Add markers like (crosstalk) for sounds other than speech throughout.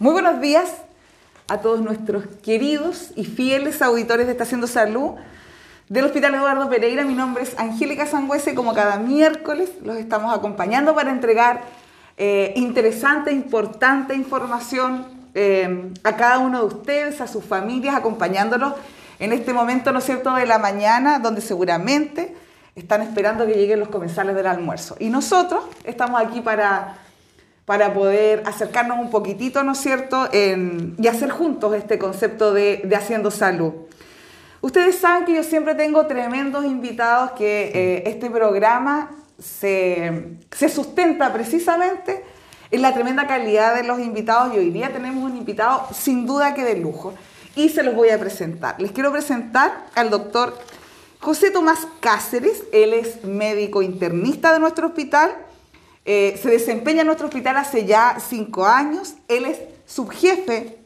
Muy buenos días a todos nuestros queridos y fieles auditores de Estación de Salud del Hospital Eduardo Pereira. Mi nombre es Angélica Sangüese como cada miércoles los estamos acompañando para entregar eh, interesante, importante información eh, a cada uno de ustedes, a sus familias, acompañándolos en este momento, ¿no es cierto?, de la mañana, donde seguramente están esperando que lleguen los comensales del almuerzo. Y nosotros estamos aquí para para poder acercarnos un poquitito, ¿no es cierto?, y hacer juntos este concepto de, Haciendo Salud. Ustedes saben que yo siempre tengo tremendos invitados que eh, este programa se, se, sustenta precisamente en la tremenda calidad de los invitados y hoy día tenemos un invitado sin duda que de lujo y se los voy a presentar. Les quiero presentar al doctor José Tomás Cáceres, él es médico internista de nuestro hospital eh, se desempeña en nuestro hospital hace ya cinco años. Él es subjefe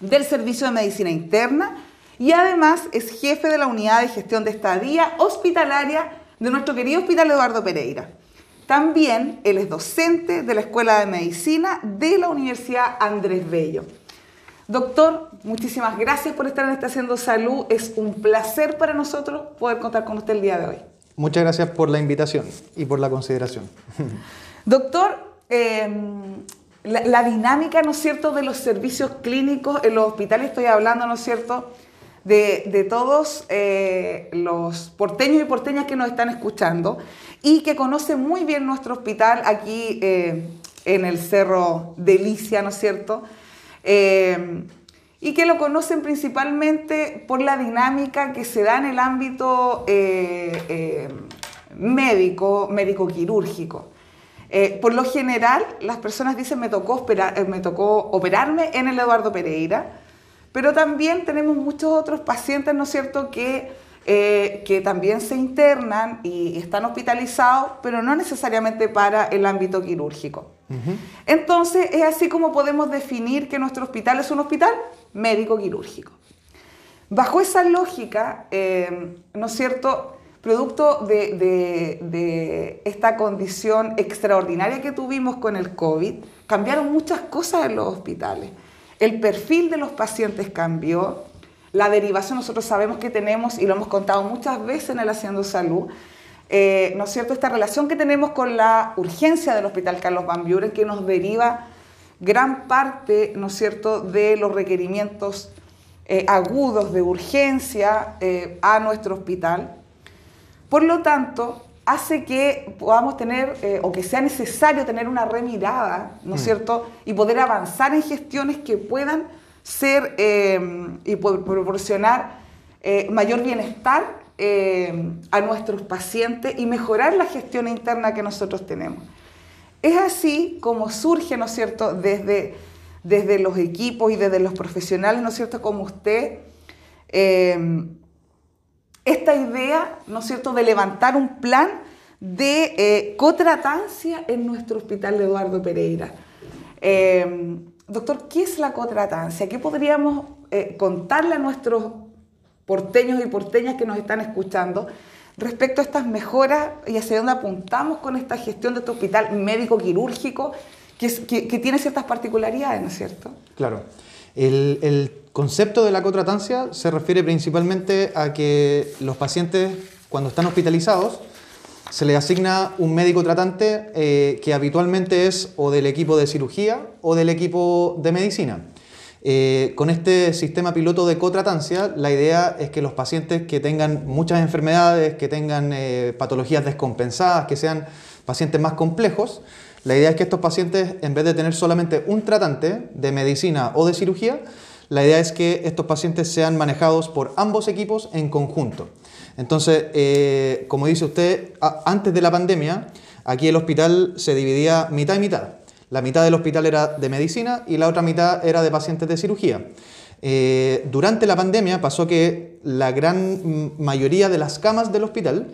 del Servicio de Medicina Interna y además es jefe de la unidad de gestión de estadía hospitalaria de nuestro querido Hospital Eduardo Pereira. También él es docente de la Escuela de Medicina de la Universidad Andrés Bello. Doctor, muchísimas gracias por estar en Estación Salud. Es un placer para nosotros poder contar con usted el día de hoy. Muchas gracias por la invitación y por la consideración. Doctor, em, la, dinámica, ¿no es cierto?, de los servicios clínicos en los hospitales, estoy hablando, ¿no es cierto?, de, todos eh, los porteños y porteñas que nos están escuchando y que conocen muy bien nuestro hospital aquí eh, en el Cerro Delicia, ¿no es cierto?, em, y que lo conocen principalmente por la dinámica que se da en el ámbito eh, eh, médico, médico-quirúrgico. Eh, por lo general, las personas dicen, me tocó, me tocó operarme en el Eduardo Pereira, pero también tenemos muchos otros pacientes, ¿no es cierto?, que, que también se internan y están hospitalizados, pero no necesariamente para el ámbito quirúrgico. Entonces, es así como podemos definir que nuestro hospital es un hospital médico-quirúrgico. Bajo esa lógica, eh, ¿no es cierto?, producto de, esta condición extraordinaria que tuvimos con el COVID, cambiaron muchas cosas en los hospitales. El perfil de los pacientes cambió, la derivación nosotros sabemos que tenemos y lo hemos contado muchas veces en el Haciendo Salud, eh, ¿no es cierto?, esta relación que tenemos con la urgencia del Hospital Carlos Van Buren que nos deriva gran parte, ¿no es cierto?, de los requerimientos eh, agudos de urgencia eh, a nuestro hospital. Por lo tanto, hace que podamos tener, eh, o que sea necesario tener una remirada, ¿no es mm. cierto?, y poder avanzar en gestiones que puedan ser y proporcionar mayor bienestar a nuestros pacientes y mejorar la gestión interna que nosotros tenemos. Es así como surge, ¿no es cierto?, desde, desde los equipos y desde los profesionales, ¿no es cierto?, como usted, em, esta idea, ¿no es cierto?, de levantar un plan de eh, cotratancia en nuestro hospital de Eduardo Pereira. Em, doctor, ¿qué es la cotratancia? ¿Qué podríamos eh, contarle a nuestros porteños y porteñas que nos están escuchando respecto a estas mejoras y hacia dónde apuntamos con esta gestión de este hospital médico-quirúrgico que, tiene ciertas particularidades, ¿no es cierto? Claro. El, concepto de la cotratancia se refiere principalmente a que los pacientes, cuando están hospitalizados, se les asigna un médico tratante eh, que habitualmente es o del equipo de cirugía o del equipo de medicina. Eh, con este sistema piloto de cotratancia, la idea es que los pacientes que tengan muchas enfermedades, que tengan eh, patologías descompensadas, que sean pacientes más complejos, la idea es que estos pacientes, en vez de tener solamente un tratante de medicina o de cirugía, la idea es que estos pacientes sean manejados por ambos equipos en conjunto. Entonces, eh, como dice usted, antes de la pandemia, aquí el hospital se dividía mitad y mitad. La mitad del hospital era de medicina y la otra mitad era de pacientes de cirugía. Eh, durante la pandemia pasó que la gran mayoría de las camas del hospital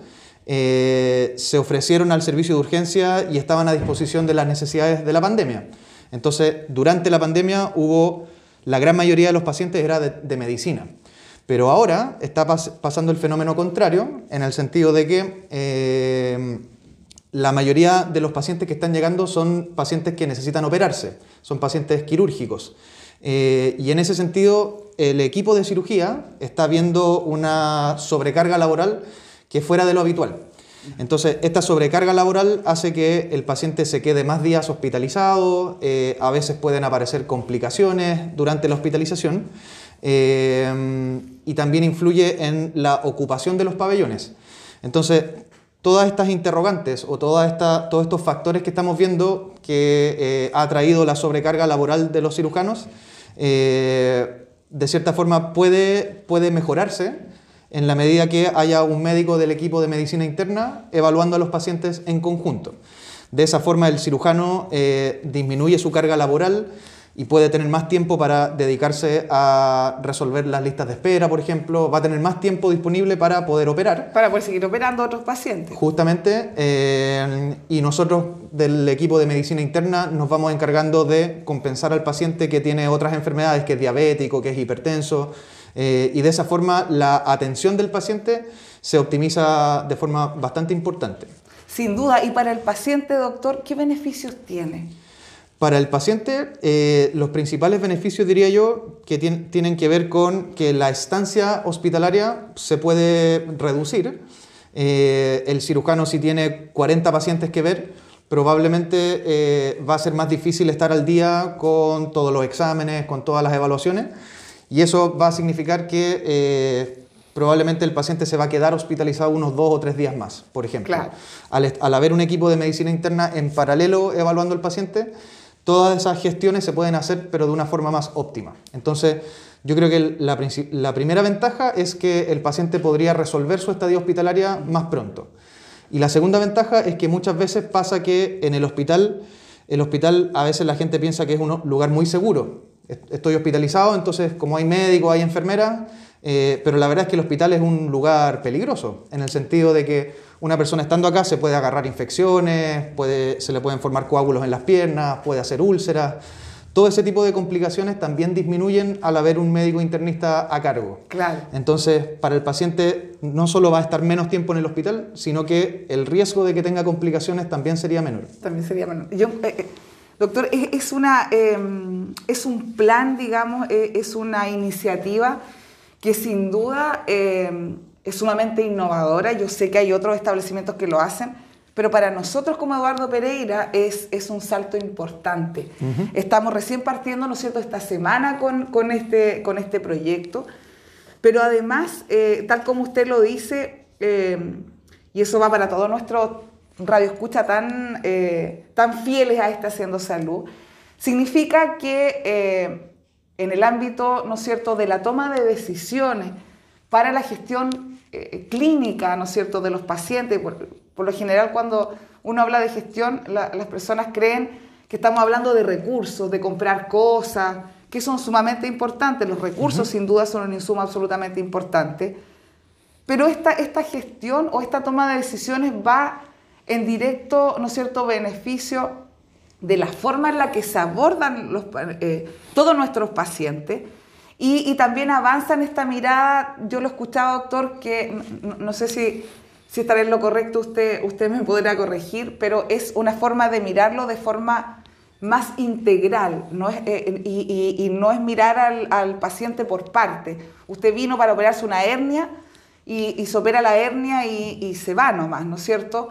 eh, se ofrecieron al servicio de urgencia y estaban a disposición de las necesidades de la pandemia. Entonces, durante la pandemia hubo, la gran mayoría de los pacientes era de, medicina. Pero ahora está pasando el fenómeno contrario, en el sentido de que eh, la mayoría de los pacientes que están llegando son pacientes que necesitan operarse, son pacientes quirúrgicos. Eh, y en ese sentido, el equipo de cirugía está viendo una sobrecarga laboral que fuera de lo habitual. Entonces, esta sobrecarga laboral hace que el paciente se quede más días hospitalizado, eh, a veces pueden aparecer complicaciones durante la hospitalización eh, y también influye en la ocupación de los pabellones. Entonces, todas estas interrogantes o todos estos factores que estamos viendo que eh, ha traído la sobrecarga laboral de los cirujanos, eh, de cierta forma puede, mejorarse en la medida que haya un médico del equipo de medicina interna evaluando a los pacientes en conjunto. De esa forma el cirujano eh, disminuye su carga laboral, y puede tener más tiempo para dedicarse a resolver las listas de espera, por ejemplo, va a tener más tiempo disponible para poder operar. Para poder seguir operando a otros pacientes. Justamente, eh, y nosotros del equipo de medicina interna nos vamos encargando de compensar al paciente que tiene otras enfermedades, que es diabético, que es hipertenso, eh, y de esa forma la atención del paciente se optimiza de forma bastante importante. Sin duda, y para el paciente, doctor, ¿qué beneficios tiene? Para el paciente, eh, los principales beneficios, diría yo, que tienen que ver con que la estancia hospitalaria se puede reducir. Eh, el cirujano, si tiene 40 pacientes que ver, probablemente eh, va a ser más difícil estar al día con todos los exámenes, con todas las evaluaciones, y eso va a significar que probablemente el paciente se va a quedar hospitalizado unos dos o tres días más, por ejemplo. Al, al haber un equipo de medicina interna en paralelo evaluando al paciente, todas esas gestiones se pueden hacer, pero de una forma más óptima. Entonces, yo creo que la, primera ventaja es que el paciente podría resolver su estadía hospitalaria más pronto. Y la segunda ventaja es que muchas veces pasa que en el hospital, el hospital a veces la gente piensa que es un lugar muy seguro. Estoy hospitalizado, entonces como hay médico, hay enfermera, eh, pero la verdad es que el hospital es un lugar peligroso, en el sentido de que una persona estando acá se puede agarrar infecciones, puede, se le pueden formar coágulos en las piernas, puede hacer úlceras. Todo ese tipo de complicaciones también disminuyen al haber un médico internista a cargo. Claro. Entonces, para el paciente no solo va a estar menos tiempo en el hospital, sino que el riesgo de que tenga complicaciones también sería menor. También sería menor. Yo, eh, eh, doctor, es, una, em, es un plan, digamos, es una iniciativa que sin duda em, es sumamente innovadora. Yo sé que hay otros establecimientos que lo hacen, pero para nosotros como Eduardo Pereira es, es un salto importante. Estamos recién partiendo, ¿no es cierto?, esta semana con, con, este, con este proyecto, pero además, eh, tal como usted lo dice, em, y eso va para todos nuestros radioescucha tan, eh, tan fieles a este Haciendo Salud, significa que eh, en el ámbito, ¿no es cierto?, de la toma de decisiones para la gestión eh, clínica, ¿no es cierto?, de los pacientes. Por, lo general, cuando uno habla de gestión, las personas creen que estamos hablando de recursos, de comprar cosas, que son sumamente importantes. Los recursos, sin duda, son un insumo absolutamente importante. Pero esta, esta gestión o esta toma de decisiones va en directo, ¿no es cierto?, beneficio de la forma en la que se abordan los, eh, todos nuestros pacientes y, también avanza en esta mirada, yo lo escuchaba, doctor, que no, sé si, si estaré en lo correcto, usted, usted me podrá corregir, pero es una forma de mirarlo de forma más integral no eh, y, no es mirar al, paciente por parte. Usted vino para operarse una hernia y, se opera la hernia y, se va nomás, ¿no es cierto?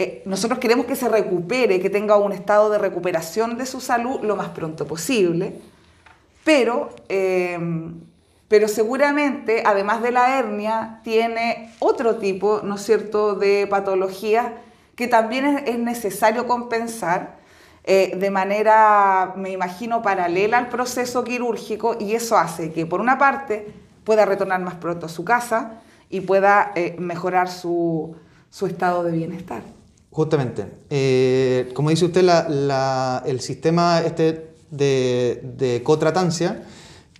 Eh, nosotros queremos que se recupere, que tenga un estado de recuperación de su salud lo más pronto posible pero, em, pero seguramente, además de la hernia, tiene otro tipo, ¿no es cierto?, de patología que también es, necesario compensar eh, de manera, me imagino, paralela al proceso quirúrgico y eso hace que, por una parte, pueda retornar más pronto a su casa y pueda eh, mejorar su, estado de bienestar. Justamente. Eh, como dice usted, el sistema este de, cotratancia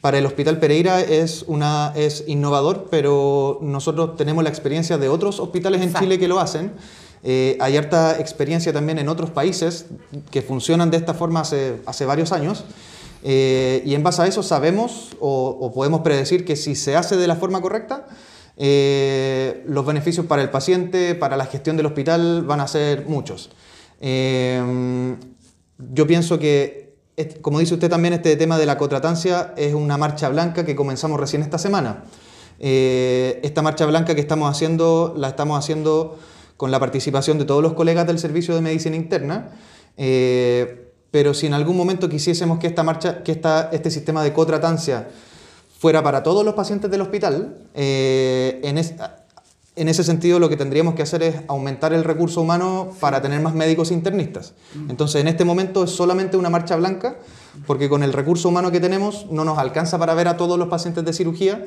para el Hospital Pereira es, una, es innovador, pero nosotros tenemos la experiencia de otros hospitales en Chile que lo hacen. Eh, hay harta experiencia también en otros países que funcionan de esta forma hace, hace varios años. Eh, y en base a eso sabemos o, podemos predecir que si se hace de la forma correcta, eh, los beneficios para el paciente, para la gestión del hospital van a ser muchos. Eh, yo pienso que, como dice usted también, este tema de la cotratancia es una marcha blanca que comenzamos recién esta semana. Eh, esta marcha blanca que estamos haciendo, la estamos haciendo con la participación de todos los colegas del Servicio de Medicina Interna. pero si en algún momento quisiésemos que esta marcha, que esta, este sistema de cotratancia fuera para todos los pacientes del hospital, eh, en, en, ese sentido lo que tendríamos que hacer es aumentar el recurso humano para tener más médicos internistas. Mm. Entonces en este momento es solamente una marcha blanca, porque con el recurso humano que tenemos no nos alcanza para ver a todos los pacientes de cirugía.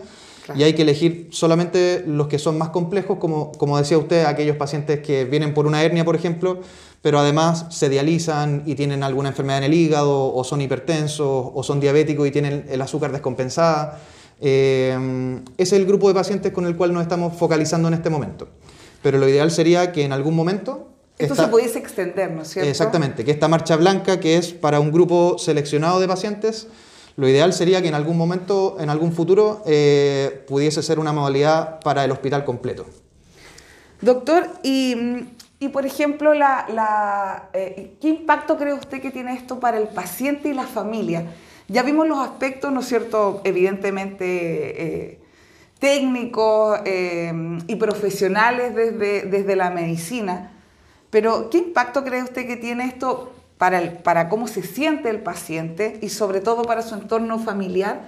Y hay que elegir solamente los que son más complejos, como, como decía usted, aquellos pacientes que vienen por una hernia, por ejemplo, pero además se dializan y tienen alguna enfermedad en el hígado, o son hipertensos, o son diabéticos y tienen el azúcar descompensada. Eh, ese es el grupo de pacientes con el cual nos estamos focalizando en este momento. Pero lo ideal sería que en algún momento... Esto se pudiese extender, ¿no es cierto? Exactamente, que esta marcha blanca, que es para un grupo seleccionado de pacientes, lo ideal sería que en algún momento, en algún futuro, eh, pudiese ser una modalidad para el hospital completo. Doctor, y por ejemplo, eh, ¿qué impacto cree usted que tiene esto para el paciente y la familia? Ya vimos los aspectos, ¿no es cierto?, evidentemente eh, técnicos y profesionales desde, desde la medicina, pero ¿qué impacto cree usted que tiene esto para, el, para cómo se siente el paciente y sobre todo para su entorno familiar?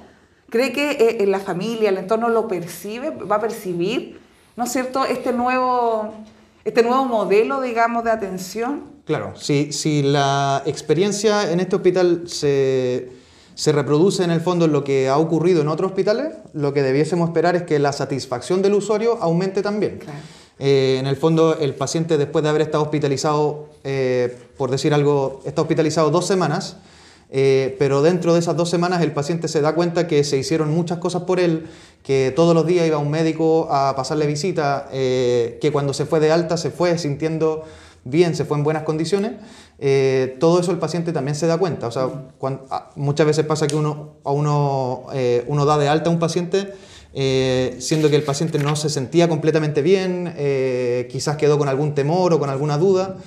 ¿Cree que en la familia, el entorno lo percibe, va a percibir, ¿no es cierto?, este nuevo este nuevo modelo, digamos, de atención? Claro, si, si la experiencia en este hospital se, se reproduce en el fondo en lo que ha ocurrido en otros hospitales, lo que debiésemos esperar es que la satisfacción del usuario aumente también. Eh, en el fondo, el paciente después de haber estado hospitalizado, eh, por decir algo, está hospitalizado dos semanas, eh, pero dentro de esas dos semanas el paciente se da cuenta que se hicieron muchas cosas por él, que todos los días iba un médico a pasarle visita, eh, que cuando se fue de alta se fue sintiendo bien, se fue en buenas condiciones, eh, todo eso el paciente también se da cuenta. O sea, ah, muchas veces pasa que uno, a uno, uno da de alta a un paciente siendo que el paciente no se sentía completamente bien, quizás quedó con algún temor o con alguna duda.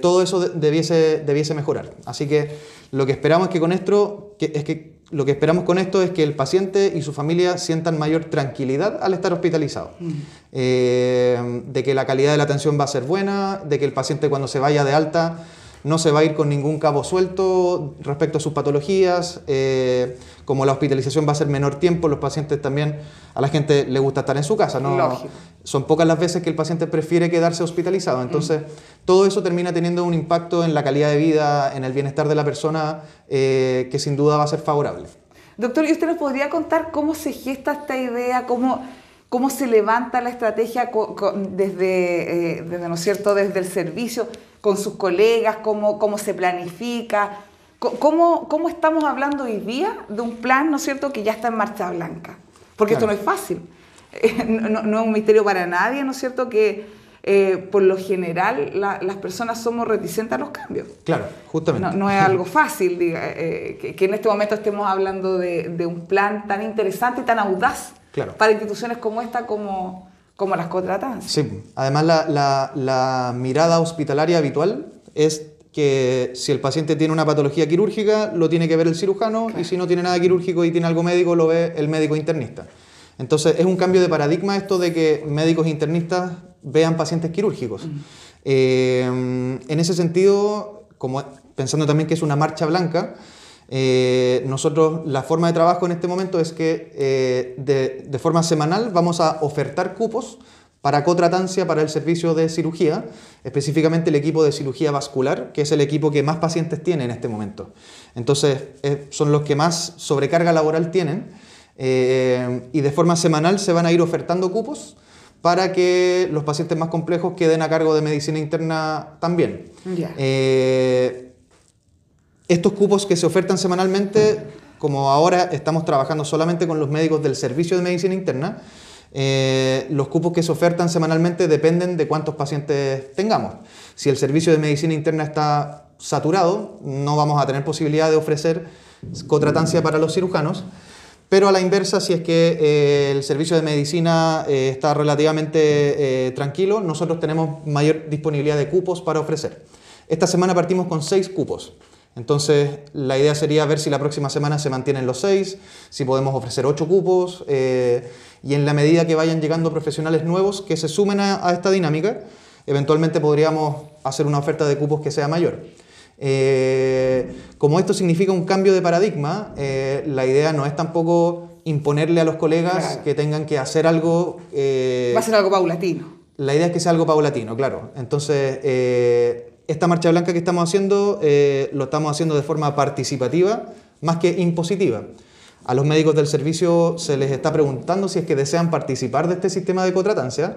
Todo eso debiese, debiese mejorar. Así que lo que esperamos es que con esto, es que lo que esperamos con esto es que el paciente y su familia sientan mayor tranquilidad al estar hospitalizado, mm. eh, de que la calidad de la atención va a ser buena, de que el paciente cuando se vaya de alta no se va a ir con ningún cabo suelto respecto a sus patologías. Eh, como la hospitalización va a ser menor tiempo, los pacientes también, a la gente le gusta estar en su casa. ¿no? Son pocas las veces que el paciente prefiere quedarse hospitalizado. Entonces, todo eso termina teniendo un impacto en la calidad de vida, en el bienestar de la persona, eh, que sin duda va a ser favorable. Doctor, ¿y usted nos podría contar cómo se gesta esta idea, cómo, cómo se levanta la estrategia desde, eh, desde, ¿no es cierto?, desde el servicio, con sus colegas, cómo, cómo se planifica, ¿Cómo, ¿Cómo, estamos hablando hoy día de un plan, ¿no es cierto?, que ya está en marcha blanca. Porque esto no es fácil. no, es un misterio para nadie, ¿no es cierto?, que eh, por lo general las personas somos reticentes a los cambios. Claro, justamente. No, es algo fácil diga, eh, que, en este momento estemos hablando de, de, un plan tan interesante y tan audaz para instituciones como esta, como, como las contratantes. Sí, además la, la, la mirada hospitalaria habitual es que si el paciente tiene una patología quirúrgica, lo tiene que ver el cirujano, y si no tiene nada quirúrgico y tiene algo médico, lo ve el médico internista. Entonces es un cambio de paradigma esto de que médicos internistas vean pacientes quirúrgicos. Eh, en ese sentido, como pensando también que es una marcha blanca, eh, nosotros la forma de trabajo en este momento es que eh, de, de, forma semanal vamos a ofertar cupos para cotratancia para el servicio de cirugía, específicamente el equipo de cirugía vascular, que es el equipo que más pacientes tiene en este momento. Entonces, eh, son los que más sobrecarga laboral tienen y de forma semanal se van a ir ofertando cupos para que los pacientes más complejos queden a cargo de medicina interna también. Estos cupos que se ofertan semanalmente, como ahora estamos trabajando solamente con los médicos del servicio de medicina interna, eh, los cupos que se ofertan semanalmente dependen de cuántos pacientes tengamos. Si el servicio de medicina interna está saturado, no vamos a tener posibilidad de ofrecer cotratancia para los cirujanos, Pero a la inversa, si es que eh, el servicio de medicina eh, está relativamente tranquilo, nosotros tenemos mayor disponibilidad de cupos para ofrecer. Esta semana partimos con seis cupos. Entonces, la idea sería ver si la próxima semana se mantienen los seis, si podemos ofrecer ocho cupos, y en la medida que vayan llegando profesionales nuevos que se sumen a, a esta dinámica, eventualmente podríamos hacer una oferta de cupos que sea mayor. Eh, como esto significa un cambio de paradigma, eh, la idea no es tampoco imponerle a los colegas que tengan que hacer algo... Eh, Va a ser algo paulatino. La idea es que sea algo paulatino, claro. Entonces, esta marcha blanca que estamos haciendo, lo estamos haciendo de forma participativa, más que impositiva. A los médicos del servicio se les está preguntando si es que desean participar de este sistema de cotratancia.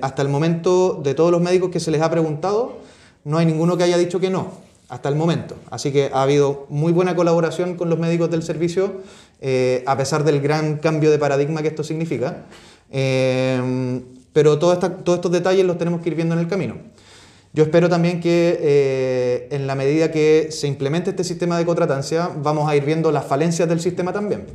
hasta el momento, de todos los médicos que se les ha preguntado, no hay ninguno que haya dicho que no, hasta el momento. Así que ha habido muy buena colaboración con los médicos del servicio, eh, a pesar del gran cambio de paradigma que esto significa. Eh, pero todos estos detalles los tenemos que ir viendo en el camino. Yo espero también que eh, en la medida que se implemente este sistema de cotratancia, vamos a ir viendo las falencias del sistema también.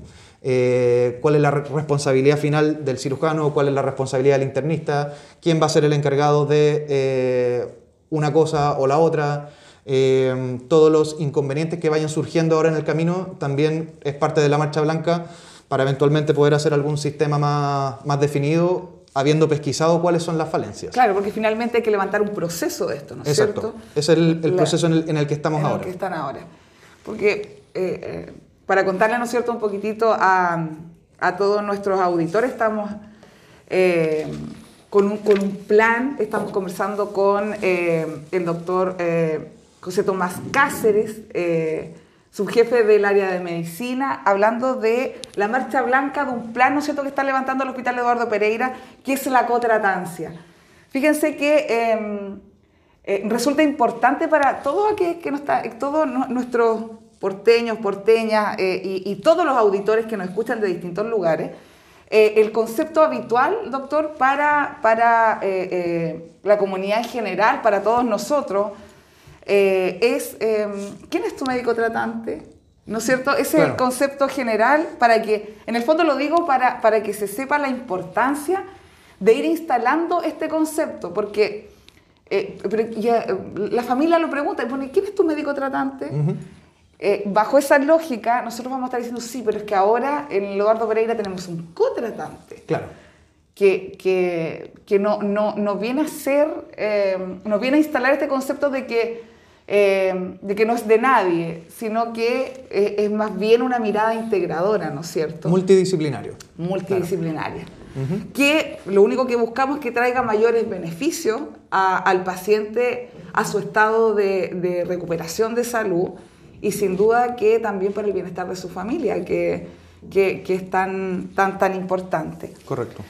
cuál es la responsabilidad final del cirujano, cuál es la responsabilidad del internista, quién va a ser el encargado de una cosa o la otra. Eh, todos los inconvenientes que vayan surgiendo ahora en el camino también es parte de la marcha blanca para eventualmente poder hacer algún sistema más, más definido habiendo pesquisado cuáles son las falencias. Claro, porque finalmente hay que levantar un proceso de esto, ¿no es Exacto. cierto? Es el, el proceso en el, en el, que estamos en ahora. El que están ahora. Porque eh, eh, para contarle, ¿no es cierto?, un poquitito a, a todos nuestros auditores, estamos con un, con un plan. Estamos conversando con eh, el doctor eh, José Tomás Cáceres, eh, subjefe del área de medicina, hablando de la marcha blanca de un plan, ¿no es cierto?, que está levantando el Hospital Eduardo Pereira, que es la cotratancia. Fíjense que em, resulta importante para todo que, que no está, todos nuestros porteños, porteñas y, y todos los auditores que nos escuchan de distintos lugares, eh, el concepto habitual, doctor, para, para eh, eh, la comunidad en general, para todos nosotros, es em, ¿quién es tu médico tratante? ¿No es cierto? Ese es el concepto general para que, en el fondo lo digo para, para que se sepa la importancia de ir instalando este concepto, porque la familia lo pregunta, ¿quién es tu médico tratante? Eh, bajo esa lógica, nosotros vamos a estar diciendo, sí, pero es que ahora en Eduardo Pereira tenemos un cotratante. Claro. Que, que, que no, no, no, viene a ser, eh, no viene a instalar este concepto de que, eh, de que no es de nadie, sino que es más bien una mirada integradora, ¿no es cierto? Multidisciplinario. Multidisciplinaria. Que lo único que buscamos es que traiga mayores beneficios al paciente, a su estado de, de recuperación de salud y sin duda que también para el bienestar de su familia, que, que, es tan, tan, tan importante. Correcto.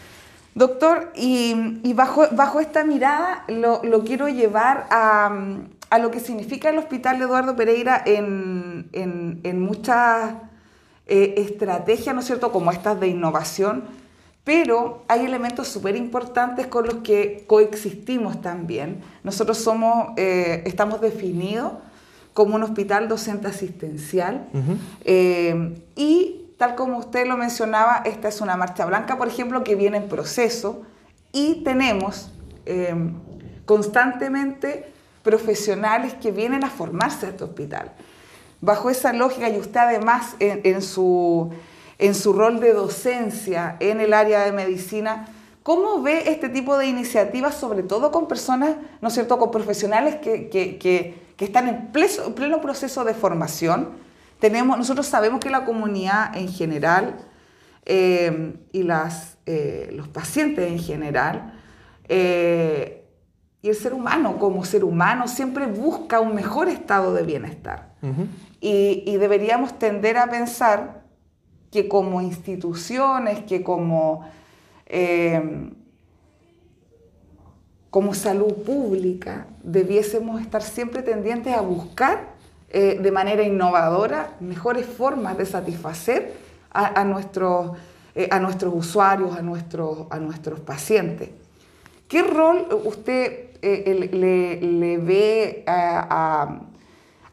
Doctor, y, y bajo, bajo esta mirada lo, lo quiero llevar a, a, lo que significa el Hospital Eduardo Pereira en, en, en muchas eh, estrategias, ¿no es cierto?, como estas de innovación, pero hay elementos súper importantes con los que coexistimos también. Nosotros somos, eh, estamos definidos como un hospital docente asistencial. Eh, y tal como usted lo mencionaba, esta es una marcha blanca, por ejemplo, que viene en proceso y tenemos constantemente profesionales que vienen a formarse a este hospital. Bajo esa lógica, y usted además en, su, en su rol de docencia en el área de medicina, ¿Cómo ve este tipo de iniciativas, sobre todo con personas, ¿no es cierto?, con profesionales que, que, que están en pleno, proceso de formación. Tenemos, nosotros sabemos que la comunidad en general eh, y las, eh, los pacientes en general eh, y el ser humano como ser humano siempre busca un mejor estado de bienestar. y, y, deberíamos tender a pensar que como instituciones, que como como salud pública debiésemos estar siempre tendientes a buscar eh, de manera innovadora mejores formas de satisfacer a, nuestros, eh, a nuestros usuarios, a nuestros, a nuestros pacientes. ¿Qué rol usted eh, le, le, ve a,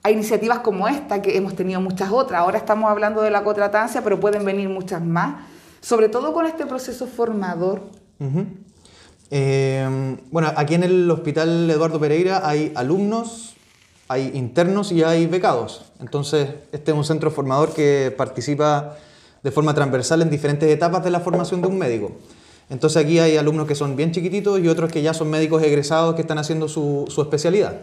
a iniciativas como esta, que hemos tenido muchas otras. Ahora estamos hablando de la cotratancia, pero pueden venir muchas más, sobre todo con este proceso formador. Eh, bueno, aquí en el Hospital Eduardo Pereira hay alumnos, hay internos y hay becados. Entonces, este es un centro formador que participa de forma transversal en diferentes etapas de la formación de un médico. Entonces aquí hay alumnos que son bien chiquititos y otros que ya son médicos egresados que están haciendo su, especialidad.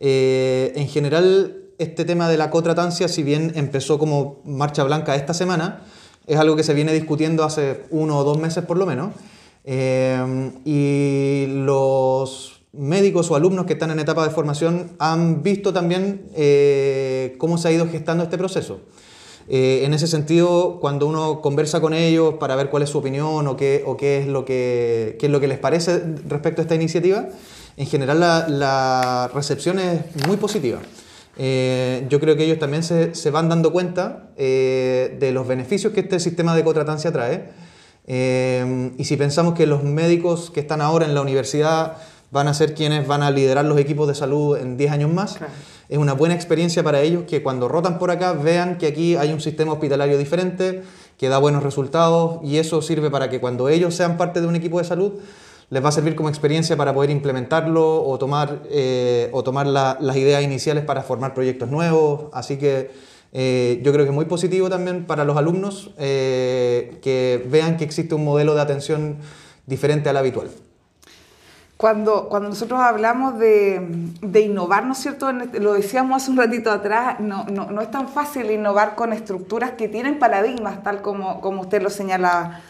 Eh, en general, este tema de la cotratancia, si bien empezó como marcha blanca esta semana, es algo que se viene discutiendo hace uno o dos meses por lo menos. Eh, y los médicos o alumnos que están en etapa de formación han visto también eh, cómo se ha ido gestando este proceso. Eh, en ese sentido, cuando uno conversa con ellos para ver cuál es su opinión o qué, es, lo que, les parece respecto a esta iniciativa, en general la, recepción es muy positiva. Eh, yo creo que ellos también se, van dando cuenta eh, de los beneficios que este sistema de cotratancia trae. y si pensamos que los médicos que están ahora en la universidad van a ser quienes van a liderar los equipos de salud en 10 años más, es una buena experiencia para ellos que cuando rotan por acá vean que aquí hay un sistema hospitalario diferente, que da buenos resultados y eso sirve para que cuando ellos sean parte de un equipo de salud les va a servir como experiencia para poder implementarlo o tomar, eh, o tomar las ideas iniciales para formar proyectos nuevos. Así que eh, yo creo que es muy positivo también para los alumnos eh, que vean que existe un modelo de atención diferente al habitual. Cuando, cuando nosotros hablamos de, de innovar, ¿no es cierto? Este, lo decíamos hace un ratito atrás, no, no, no, es tan fácil innovar con estructuras que tienen paradigmas, tal como, como usted lo señalaba.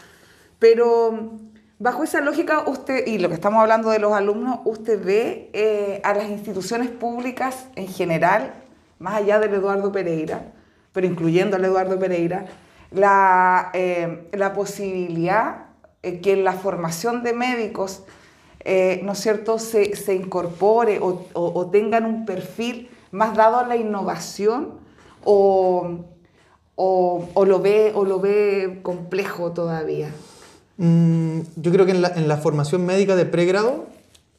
Pero bajo esa lógica, usted, y lo que estamos hablando de los alumnos, usted ve eh, a las instituciones públicas en general, más allá del Eduardo Pereira, pero incluyendo al Eduardo Pereira, la, eh, la posibilidad eh, que en la formación de médicos eh, ¿no es cierto?, se, se incorpore o, o, tengan un perfil más dado a la innovación o, o lo, ve, o lo ve complejo todavía? Mm, yo creo que en la, en la, formación médica de pregrado,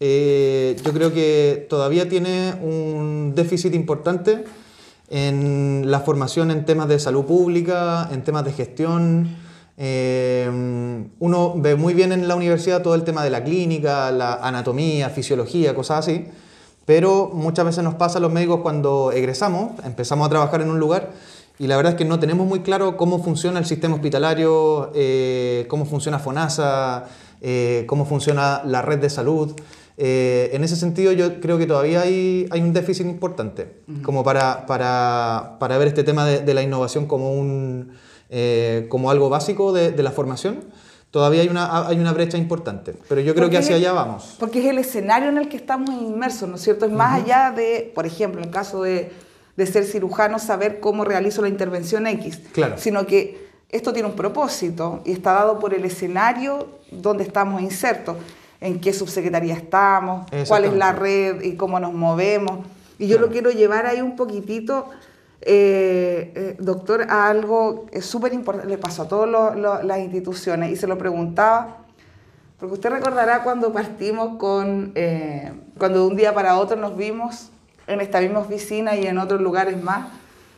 eh, yo creo que todavía tiene un déficit importante en la formación en temas de salud pública, en temas de gestión, Em, uno ve muy bien en la universidad todo el tema de la clínica, la anatomía, fisiología, cosas así, pero muchas veces nos pasa a los médicos cuando egresamos, empezamos a trabajar en un lugar y la verdad es que no tenemos muy claro cómo funciona el sistema hospitalario, eh, cómo funciona FONASA, eh, cómo funciona la red de salud. Eh, en ese sentido yo creo que todavía hay, hay un déficit importante, como para, para, para, ver este tema de la innovación como un eh, como algo básico de, la formación, todavía hay una, hay una brecha importante. Pero yo creo que hacia allá vamos. Porque es el escenario en el que estamos inmersos, ¿no es cierto? Es más allá de, por ejemplo, en el caso de, de, ser cirujano, saber cómo realizo la intervención X. Claro. Sino que esto tiene un propósito y está dado por el escenario donde estamos insertos. En qué subsecretaría estamos, cuál es la red y cómo nos movemos. Y yo lo quiero llevar ahí un poquitito eh, eh, doctor, algo súper importante, le pasó a todas las instituciones y se lo preguntaba, porque usted recordará cuando partimos con, eh, cuando de un día para otro nos vimos en esta misma oficina y en otros lugares más,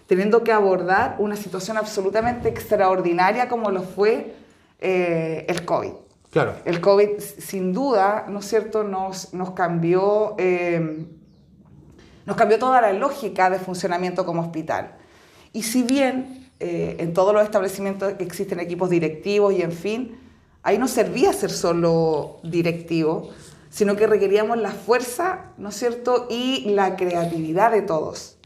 teniendo que abordar una situación absolutamente extraordinaria como lo fue el COVID. Claro. El COVID, sin duda, ¿no es cierto?, nos, nos cambió nos cambió toda la lógica de funcionamiento como hospital. Y si bien eh, en todos los establecimientos existen equipos directivos y en fin, ahí no servía ser solo directivo, sino que requeríamos la fuerza, ¿no es cierto?, y la creatividad de todos,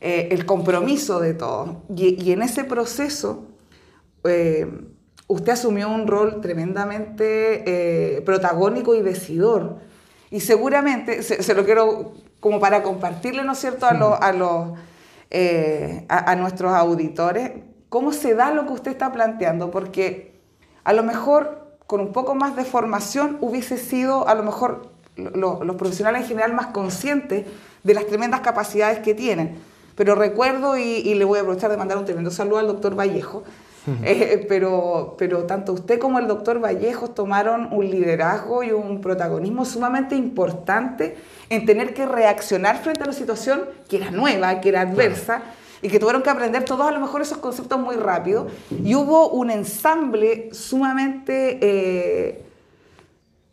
eh, el compromiso de todos. Y, en ese proceso, eh, usted asumió un rol tremendamente protagónico y decidor. Y seguramente, se, lo quiero como para compartirle, ¿no es cierto?, a, los, a, los, eh, a, nuestros auditores, cómo se da lo que usted está planteando, porque a lo mejor con un poco más de formación hubiese sido, a lo mejor, los profesionales en general más conscientes de las tremendas capacidades que tienen. Pero recuerdo, y, y, le voy a aprovechar de mandar un tremendo saludo al doctor Vallejo, (laughs) Eh, pero, pero tanto usted como el doctor Vallejos tomaron un liderazgo y un protagonismo sumamente importante en tener que reaccionar frente a la situación que era nueva, que era adversa. Y que tuvieron que aprender todos a lo mejor esos conceptos muy rápido. Y hubo un ensamble sumamente eh,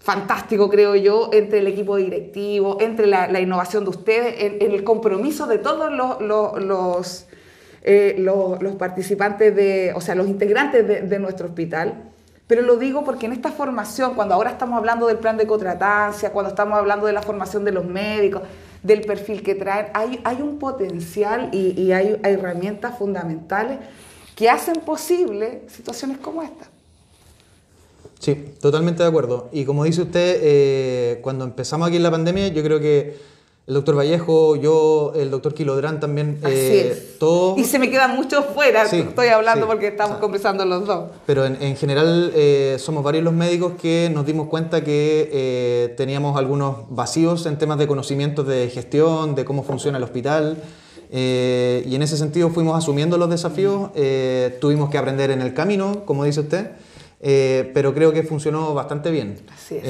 fantástico, creo yo, entre el equipo directivo, entre la, innovación de ustedes, en, el compromiso de todos los, eh, los, participantes, de, o sea, los integrantes de, nuestro hospital. Pero lo digo porque en esta formación, cuando ahora estamos hablando del plan de contratancia, cuando estamos hablando de la formación de los médicos, del perfil que traen, hay, un potencial y, hay herramientas fundamentales que hacen posible situaciones como esta. Sí, totalmente de acuerdo. Y como dice usted, eh, cuando empezamos aquí en la pandemia, yo creo que el doctor Vallejo, yo, el doctor Quilodrán también, eh, todo... Y se me quedan muchos fuera, estoy hablando porque estamos conversando los dos. Pero en, general eh, somos varios los médicos que nos dimos cuenta que teníamos algunos vacíos en temas de conocimientos de gestión, de cómo funciona el hospital. y en ese sentido fuimos asumiendo los desafíos, tuvimos que aprender en el camino, como dice usted. Eh, pero creo que funcionó bastante bien. Así es.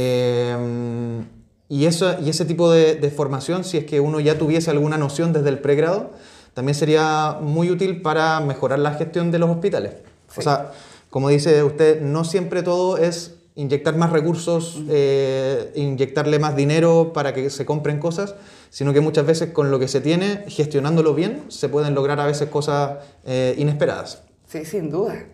Eh, y, eso, y ese tipo de, formación, si es que uno ya tuviese alguna noción desde el pregrado, también sería muy útil para mejorar la gestión de los hospitales. O sea, como dice usted, no siempre todo es inyectar más recursos, eh, inyectarle más dinero para que se compren cosas, sino que muchas veces con lo que se tiene, gestionándolo bien, se pueden lograr a veces cosas inesperadas. Sí, sin duda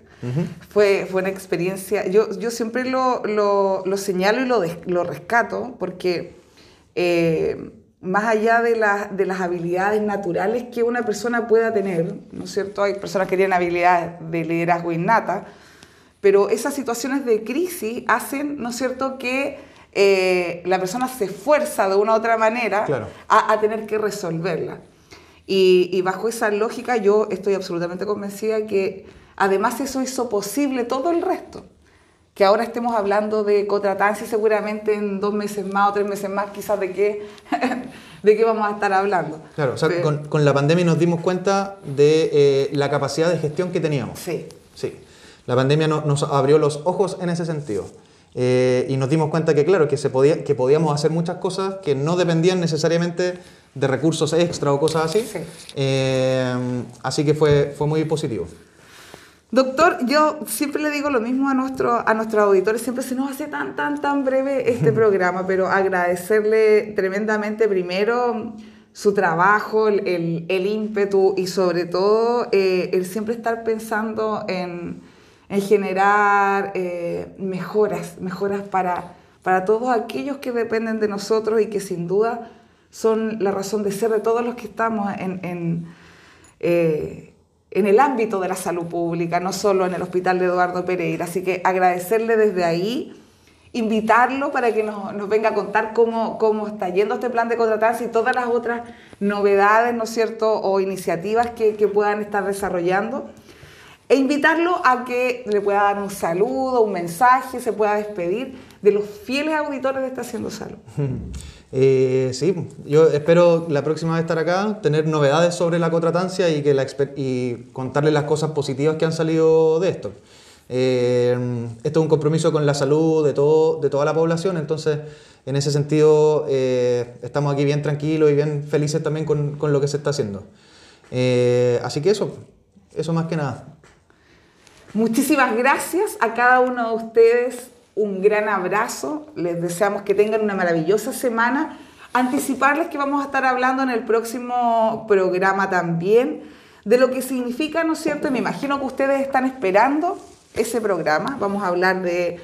fue, fue una experiencia, yo, yo siempre lo, lo, lo señalo y lo, lo rescato porque eh, más allá de, de, las habilidades naturales que una persona pueda tener, ¿no es cierto? Hay personas que tienen habilidades de liderazgo innata, pero esas situaciones de crisis hacen, ¿no es cierto?, que eh, la persona se esfuerza de una u otra manera a, a, tener que resolverla. Y, y bajo esa lógica yo estoy absolutamente convencida que Además, eso hizo posible todo el resto. Que ahora estemos hablando de cotratancia seguramente en dos meses más o tres meses más, quizás de qué, (laughs) de qué vamos a estar hablando. Claro, o sea, con, la pandemia nos dimos cuenta de eh, la capacidad de gestión que teníamos. Sí. Sí. La pandemia nos abrió los ojos en ese sentido. Eh, y nos dimos cuenta que, claro, que, se podía, que podíamos hacer muchas cosas que no dependían necesariamente de recursos extra o cosas así. Sí. Eh, así que fue, fue muy positivo. Doctor, yo siempre le digo lo mismo a, nuestro, a nuestros auditores, siempre se nos hace tan, tan, tan breve este (laughs) programa, pero agradecerle tremendamente primero su trabajo, el, el, ímpetu y sobre todo eh, el siempre estar pensando en, en generar eh, mejoras, mejoras para, para todos aquellos que dependen de nosotros y que sin duda son la razón de ser de todos los que estamos en... en eh, en el ámbito de la salud pública, no solo en el Hospital de Eduardo Pereira. Así que agradecerle desde ahí, invitarlo para que nos, venga a contar cómo, está yendo este plan de contratancia y todas las otras novedades, ¿no es cierto?, o iniciativas que, que puedan estar desarrollando. E invitarlo a que le pueda dar un saludo, un mensaje, se pueda despedir de los fieles auditores de Haciendo Salud. (laughs) Eh, sí, yo espero la próxima vez estar acá, tener novedades sobre la contratancia y, que contarles las cosas positivas que han salido de esto. Eh, esto es un compromiso con la salud de, todo, de toda la población, entonces en ese sentido eh, estamos aquí bien tranquilos y bien felices también con, con lo que se está haciendo. Así que eso, eso más que nada. Muchísimas gracias a cada uno de ustedes un gran abrazo, les deseamos que tengan una maravillosa semana. Anticiparles que vamos a estar hablando en el próximo programa también de lo que significa, ¿no es cierto? me imagino que ustedes están esperando ese programa. Vamos a hablar de,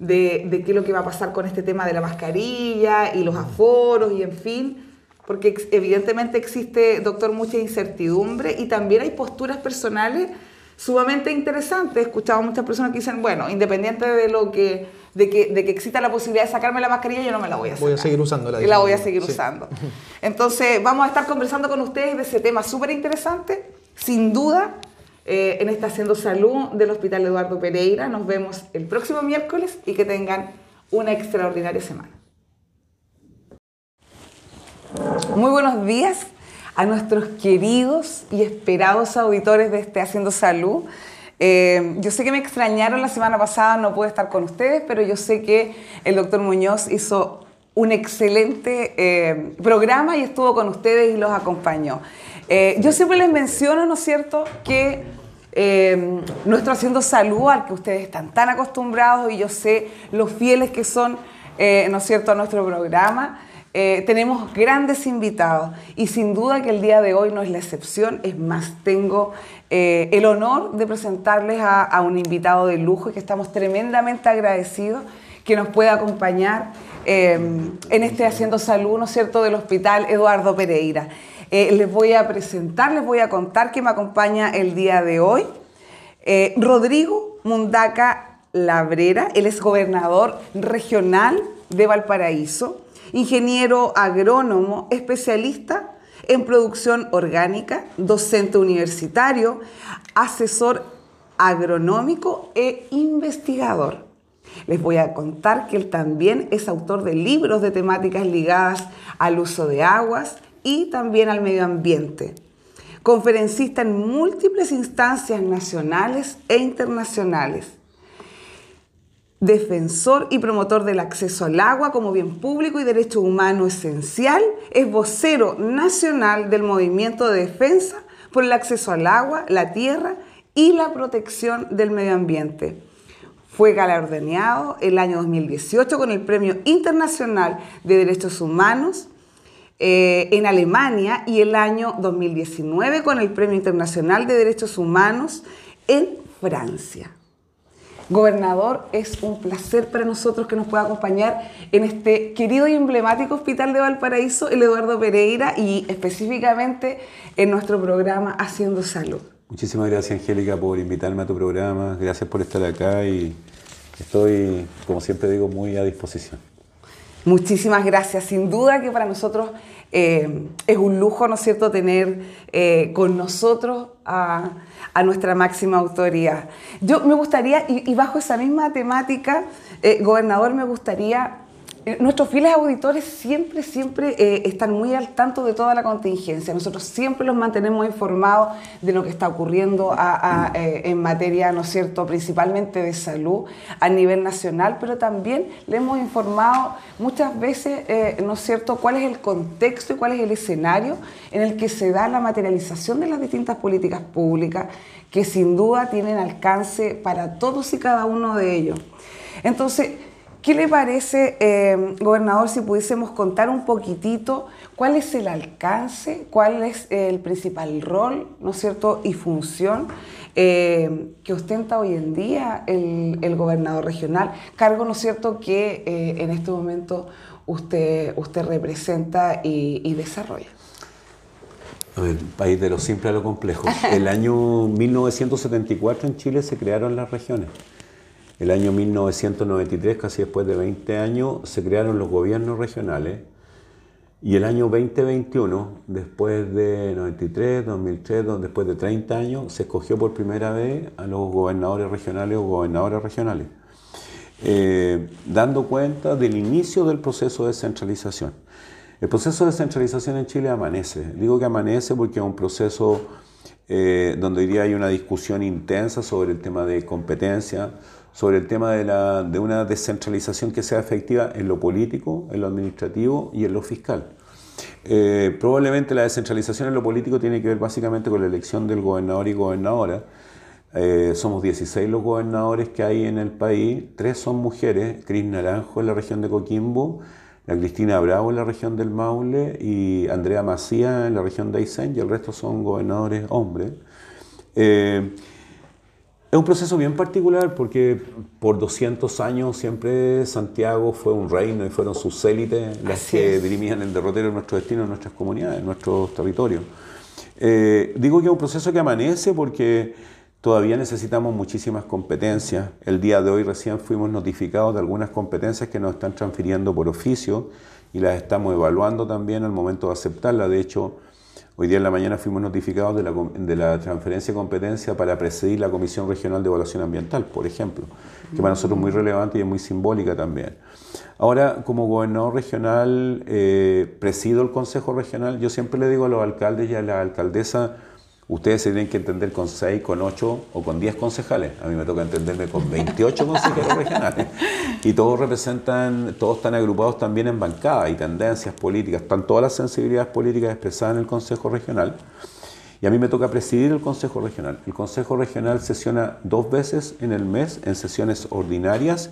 de, de qué es lo que va a pasar con este tema de la mascarilla y los aforos y en fin porque evidentemente existe, doctor, mucha incertidumbre y también hay posturas personales sumamente interesante. He escuchado a muchas personas que dicen, bueno, independiente de lo que, de que, de que exista la posibilidad de sacarme la mascarilla, yo no me la voy a sacar. Voy a seguir usándola. Y la voy a seguir usando. (laughs) Entonces, vamos a estar conversando con ustedes de ese tema súper interesante, sin duda, eh, en esta Haciendo Salud del Hospital Eduardo Pereira. Nos vemos el próximo miércoles y que tengan una extraordinaria semana. Muy buenos días a nuestros queridos y esperados auditores de este Haciendo Salud. Eh, yo sé que me extrañaron la semana pasada, no pude estar con ustedes, pero yo sé que el doctor Muñoz hizo un excelente eh, programa y estuvo con ustedes y los acompañó. Eh, yo siempre les menciono, ¿no es cierto?, que nuestro Haciendo Salud, al que ustedes están tan acostumbrados y yo sé los fieles que son, ¿no es cierto?, a nuestro programa. Tenemos grandes invitados y sin duda que el día de hoy no es la excepción, es más, tengo eh, el honor de presentarles a, un invitado de lujo y que estamos tremendamente agradecidos que nos pueda acompañar eh, en este Haciendo Salud, ¿no es cierto?, del Hospital Eduardo Pereira. Eh, les voy a presentar, les voy a contar que me acompaña el día de hoy. Rodrigo Mundaca Labrera, él es gobernador regional de Valparaíso, ingeniero agrónomo, especialista en producción orgánica, docente universitario, asesor agronómico e investigador. Les voy a contar que él también es autor de libros de temáticas ligadas al uso de aguas y también al medio ambiente. Conferencista en múltiples instancias nacionales e internacionales defensor y promotor del acceso al agua como bien público y derecho humano esencial, es vocero nacional del movimiento de defensa por el acceso al agua, la tierra y la protección del medio ambiente. Fue galardonado el año 2018 con el Premio Internacional de Derechos Humanos eh, en Alemania y el año 2019 con el Premio Internacional de Derechos Humanos en Francia. Gobernador, es un placer para nosotros que nos pueda acompañar en este querido y emblemático Hospital de Valparaíso, el Eduardo Pereira, y específicamente en nuestro programa Haciendo Salud. Muchísimas gracias, Angélica, por invitarme a tu programa. Gracias por estar acá y estoy, como siempre digo, muy a disposición. Muchísimas gracias. Sin duda que para nosotros eh, es un lujo, ¿no es cierto?, tener eh, con nosotros a, nuestra máxima autoridad. Yo me gustaría, y, bajo esa misma temática, eh, gobernador, me gustaría nuestros fieles auditores siempre, siempre eh, están muy al tanto de toda la contingencia. Nosotros siempre los mantenemos informados de lo que está ocurriendo eh, en materia, ¿no es cierto?, principalmente de salud a nivel nacional, pero también le hemos informado muchas veces, ¿no es cierto?, cuál es el contexto y cuál es el escenario en el que se da la materialización de las distintas políticas públicas que sin duda tienen alcance para todos y cada uno de ellos. Entonces, ¿Qué le parece, eh, gobernador, si pudiésemos contar un poquitito cuál es el alcance, cuál es el principal rol, ¿no es cierto?, y función eh, que ostenta hoy en día el, gobernador regional, cargo, ¿no es cierto?, que eh, en este momento usted, usted representa y, y desarrolla. A ver, país de lo simple a lo complejo. (laughs) El año 1974 en Chile se crearon las regiones. El año 1993, casi después de 20 años, se crearon los gobiernos regionales. Y el año 2021, después de 93, 2003, después de 30 años, se escogió por primera vez a los gobernadores regionales o gobernadoras regionales, eh, dando cuenta del inicio del proceso de descentralización. El proceso de descentralización en Chile amanece. Digo que amanece porque es un proceso eh, donde hoy día hay una discusión intensa sobre el tema de competencia, sobre el tema de, la, de una descentralización que sea efectiva en lo político, en lo administrativo y en lo fiscal. Eh, probablemente la descentralización en lo político tiene que ver básicamente con la elección del gobernador y gobernadora. Eh, somos 16 los gobernadores que hay en el país, tres son mujeres, Cris Naranjo en la región de Coquimbo, la Cristina Bravo en la región del Maule y Andrea Macía en la región de Aysén y el resto son gobernadores hombres. Eh, es un proceso bien particular porque por 200 años siempre Santiago fue un reino y fueron sus élites las que dirimían el derrotero de nuestro destino, en nuestras comunidades, en nuestros territorios. Eh, digo que es un proceso que amanece porque todavía necesitamos muchísimas competencias. El día de hoy recién fuimos notificados de algunas competencias que nos están transfiriendo por oficio y las estamos evaluando también al momento de aceptarlas. De hecho, Hoy día en la mañana fuimos notificados de la, de la, transferencia de competencia para presidir la Comisión Regional de Evaluación Ambiental, por ejemplo, que para nosotros es muy relevante y es muy simbólica también. Ahora, como gobernador regional, eh, presido el Consejo Regional, yo siempre le digo a los alcaldes y a la alcaldesa, Ustedes se tienen que entender con 6, con 8 o con 10 concejales. A mí me toca entenderme con 28 consejeros (laughs) regionales. Y todos representan, todos están agrupados también en bancadas y tendencias políticas. Están todas las sensibilidades políticas expresadas en el Consejo Regional. Y a mí me toca presidir el Consejo Regional. El Consejo Regional sesiona dos veces en el mes en sesiones ordinarias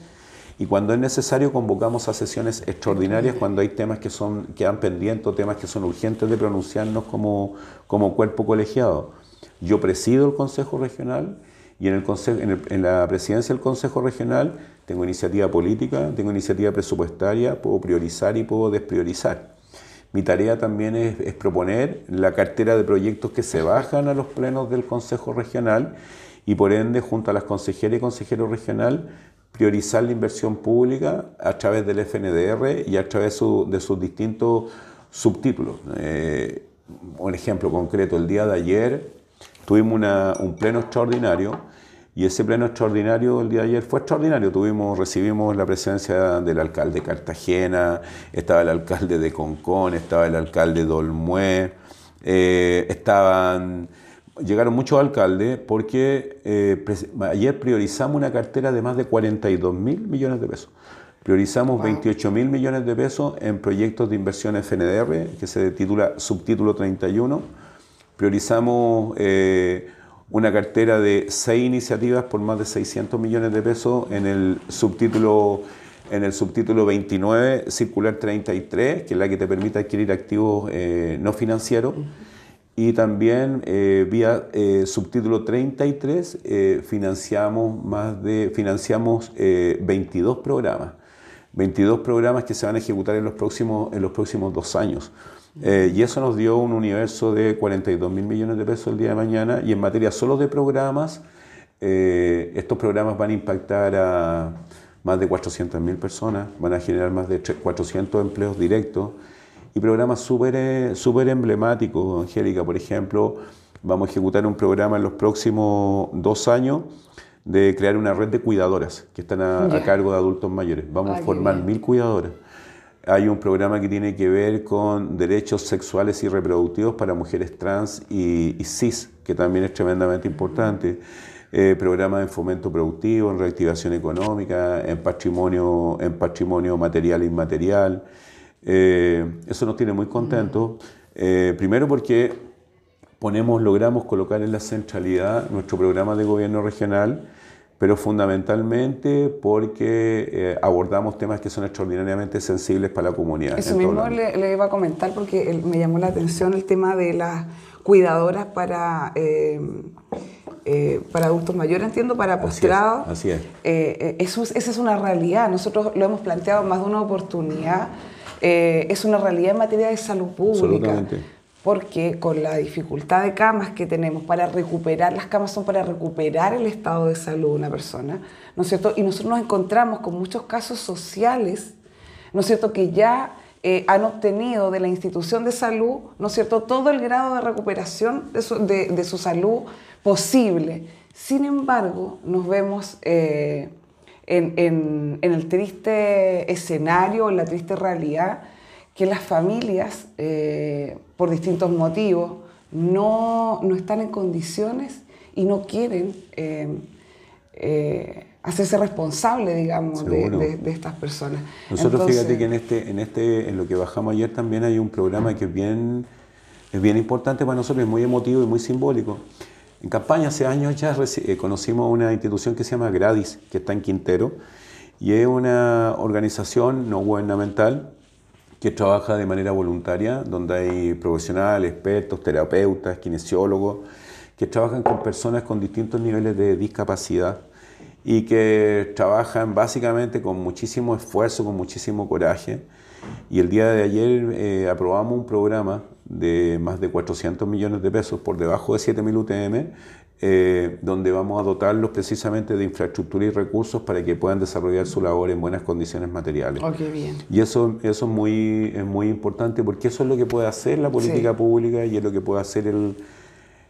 y cuando es necesario convocamos a sesiones extraordinarias cuando hay temas que son quedan pendientes temas que son urgentes de pronunciarnos como, como cuerpo colegiado. Yo presido el Consejo Regional y en, el en, la presidencia del Consejo Regional tengo iniciativa política, tengo iniciativa presupuestaria, puedo priorizar y puedo despriorizar. Mi tarea también es, es, proponer la cartera de proyectos que se bajan a los plenos del Consejo Regional y por ende, junto a las consejeras y consejeros regional, priorizar la inversión pública a través del FNDR y a través de sus distintos subtítulos. Eh, un ejemplo concreto, el día de ayer tuvimos un pleno extraordinario y ese pleno extraordinario el día de ayer fue extraordinario. Tuvimos, recibimos la presencia del alcalde de Cartagena, estaba el alcalde de Concón, estaba el alcalde de Olmué, eh, estaban llegaron muchos alcaldes porque eh, ayer priorizamos una cartera de más de 42 mil millones de pesos. Priorizamos 28 mil millones de pesos en proyectos de inversión FNDR, que se titula subtítulo 31. Priorizamos eh, una cartera de seis iniciativas por más de 600 millones de pesos en el subtítulo en el subtítulo 29, circular 33, que es la que te permite adquirir activos eh, no financieros. Y también eh, vía eh, subtítulo 33 eh, financiamos, más de, financiamos 22 programas. 22 programas que se van a ejecutar en los próximos, en los próximos dos años. y eso nos dio un universo de 42 mil millones de pesos el día de mañana. Y en materia solo de programas, estos programas van a impactar a más de 400 mil personas, van a generar más de 400 empleos directos y programas súper eh, super emblemáticos, Angélica, por ejemplo, vamos a ejecutar un programa en los próximos dos años de crear una red de cuidadoras que están a, cargo de adultos mayores. Vamos a formar mil cuidadoras. Hay un programa que tiene que ver con derechos sexuales y reproductivos para mujeres trans y, cis, que también es tremendamente importante. Eh, programa en fomento productivo, en reactivación económica, en patrimonio, en patrimonio material e inmaterial. Eh, eso nos tiene muy contentos. Eh, primero porque ponemos, logramos colocar en la centralidad nuestro programa de gobierno regional, pero fundamentalmente porque eh, abordamos temas que son extraordinariamente sensibles para la comunidad. Eso mismo le, iba a comentar porque me llamó la atención el tema de las cuidadoras para... para adultos mayores, entiendo, para postrados. Así es. eso, esa es una realidad. Nosotros lo hemos planteado más de una oportunidad eh, es una realidad en materia de salud pública. Porque con la dificultad de camas que tenemos para recuperar, las camas son para recuperar el estado de salud de una persona, ¿no es cierto? Y nosotros nos encontramos con muchos casos sociales, ¿no es cierto?, que ya eh, han obtenido de la institución de salud, ¿no es cierto?, todo el grado de recuperación de su, salud posible. Sin embargo, nos vemos... Eh, en, el triste escenario, en la triste realidad, que las familias, eh, por distintos motivos, no, están en condiciones y no quieren eh, eh, hacerse responsable, digamos, de, estas personas. Nosotros fíjate que en este, en este, en lo que bajamos ayer también hay un programa que es bien, es bien importante para nosotros, es muy emotivo y muy simbólico. En campaña hace años ya eh, conocimos una institución que se llama Gradis, que está en Quintero, y es una organización no gubernamental que trabaja de manera voluntaria, donde hay profesionales, expertos, terapeutas, kinesiólogos, que trabajan con personas con distintos niveles de discapacidad y que trabajan básicamente con muchísimo esfuerzo, con muchísimo coraje. Y el día de ayer eh, aprobamos un programa de más de 400 millones de pesos por debajo de 7.000 UTM, eh, donde vamos a dotarlos precisamente de infraestructura y recursos para que puedan desarrollar su labor en buenas condiciones materiales. Oh, bien. Y eso, eso es, muy, es muy importante porque eso es lo que puede hacer la política pública y es lo que puede hacer el,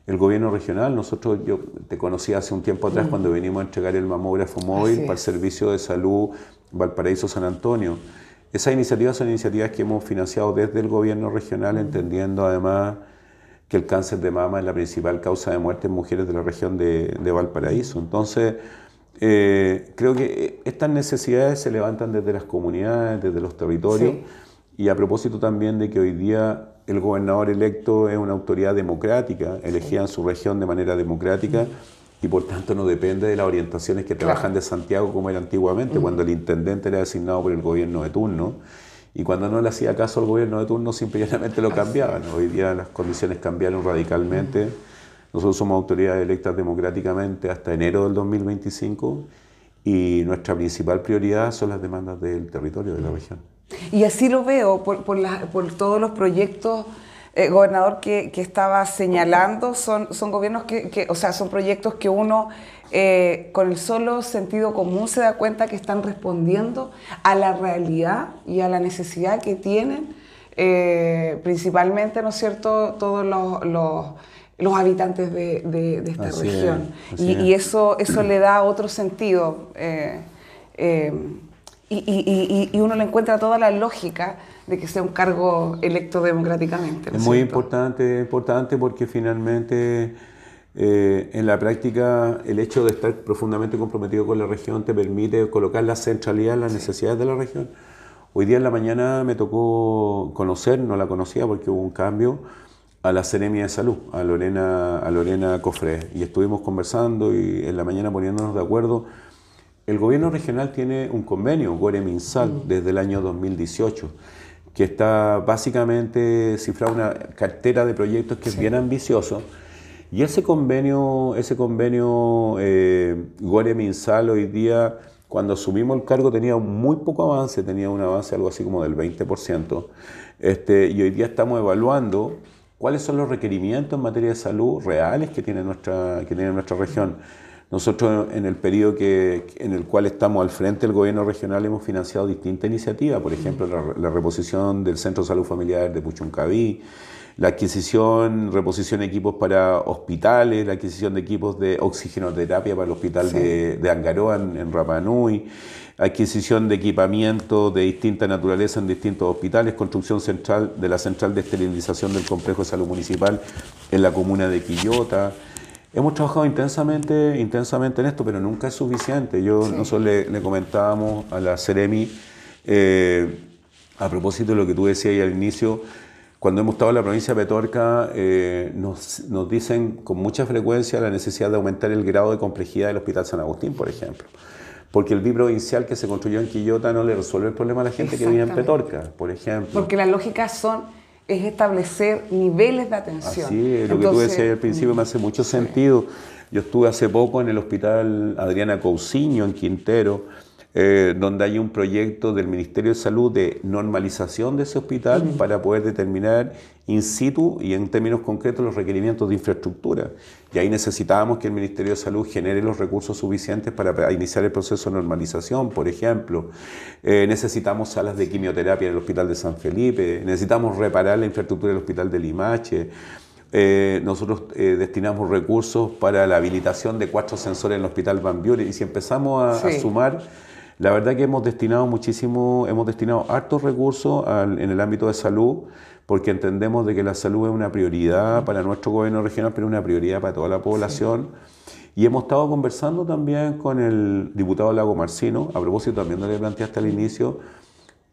el gobierno regional. Nosotros, yo te conocí hace un tiempo atrás mm. cuando venimos a entregar el mamógrafo móvil para el Servicio de Salud Valparaíso San Antonio. Esas iniciativas son iniciativas que hemos financiado desde el gobierno regional, entendiendo además que el cáncer de mama es la principal causa de muerte en mujeres de la región de, Valparaíso. Entonces, eh, creo que estas necesidades se levantan desde las comunidades, desde los territorios, y a propósito también de que hoy día el gobernador electo es una autoridad democrática, elegida en su región de manera democrática, y por tanto no depende de las orientaciones que trabajan de Santiago como era antiguamente, cuando el intendente era designado por el gobierno de turno. Y cuando no le hacía caso al gobierno de turno, simplemente lo cambiaban. Hoy día las condiciones cambiaron radicalmente. Nosotros somos autoridades electas democráticamente hasta enero del 2025 y nuestra principal prioridad son las demandas del territorio de la región. Y así lo veo por, por, todos los proyectos, eh, gobernador, que, que, estaba señalando. Son, son gobiernos que, que, o sea, son proyectos que uno eh, con el solo sentido común se da cuenta que están respondiendo a la realidad y a la necesidad que tienen, eh, principalmente, ¿no es cierto?, todos los, habitantes de, esta región. y, eso, eso le da otro sentido. Eh, y, uno le encuentra toda la lógica de que sea un cargo electo democráticamente. es muy importante, importante porque finalmente eh, en la práctica, el hecho de estar profundamente comprometido con la región te permite colocar la centralidad en las necesidades de la región. Hoy día en la mañana me tocó conocer, no la conocía porque hubo un cambio, a la Ceremia de Salud, a Lorena, a Lorena Cofré, y estuvimos conversando y en la mañana poniéndonos de acuerdo. El gobierno regional tiene un convenio, Gore Minsal, mm. desde el año 2018, que está básicamente cifrado una cartera de proyectos que es bien ambicioso y ese convenio, ese convenio eh, hoy día, cuando asumimos el cargo, tenía muy poco avance, tenía un avance algo así como del 20%. Este, y hoy día estamos evaluando cuáles son los requerimientos en materia de salud reales que tiene nuestra, que tiene nuestra región. Nosotros en el periodo que, en el cual estamos al frente del gobierno regional hemos financiado distintas iniciativas, por ejemplo la, la reposición del Centro de Salud Familiar de Puchuncaví, la adquisición, reposición de equipos para hospitales, la adquisición de equipos de oxigenoterapia para el hospital de, de, Angaroa en, en Rapanui, adquisición de equipamiento de distinta naturaleza en distintos hospitales, construcción central de la central de esterilización del complejo de salud municipal en la comuna de Quillota. Hemos trabajado intensamente, intensamente en esto, pero nunca es suficiente. Yo nosotros le, comentábamos a la Ceremi, eh, a propósito de lo que tú decías al inicio, cuando hemos estado en la provincia de Petorca, eh, nos, nos, dicen con mucha frecuencia la necesidad de aumentar el grado de complejidad del Hospital San Agustín, por ejemplo. Porque el provincial que se construyó en Quillota no le resuelve el problema a la gente que vive en Petorca, por ejemplo. Porque las lógicas son es establecer niveles de atención. Así lo que tú decías al principio me hace mucho sentido. Yo estuve hace poco en el Hospital Adriana Cousiño, en Quintero, eh, donde hay un proyecto del Ministerio de Salud de normalización de ese hospital para poder determinar in situ y en términos concretos los requerimientos de infraestructura. Y ahí necesitábamos que el Ministerio de Salud genere los recursos suficientes para iniciar el proceso de normalización, por ejemplo. Eh, necesitamos salas de quimioterapia en el Hospital de San Felipe, necesitamos reparar la infraestructura del Hospital de Limache. Eh, nosotros destinamos recursos para la habilitación de cuatro sensores en el Hospital Van Buren y si empezamos a, a sumar la verdad que hemos destinado muchísimo, hemos destinado hartos recursos en el ámbito de salud, porque entendemos de que la salud es una prioridad para nuestro gobierno regional, pero una prioridad para toda la población. Y hemos estado conversando también con el diputado Lago Marcino, a propósito también de lo que planteaste al inicio,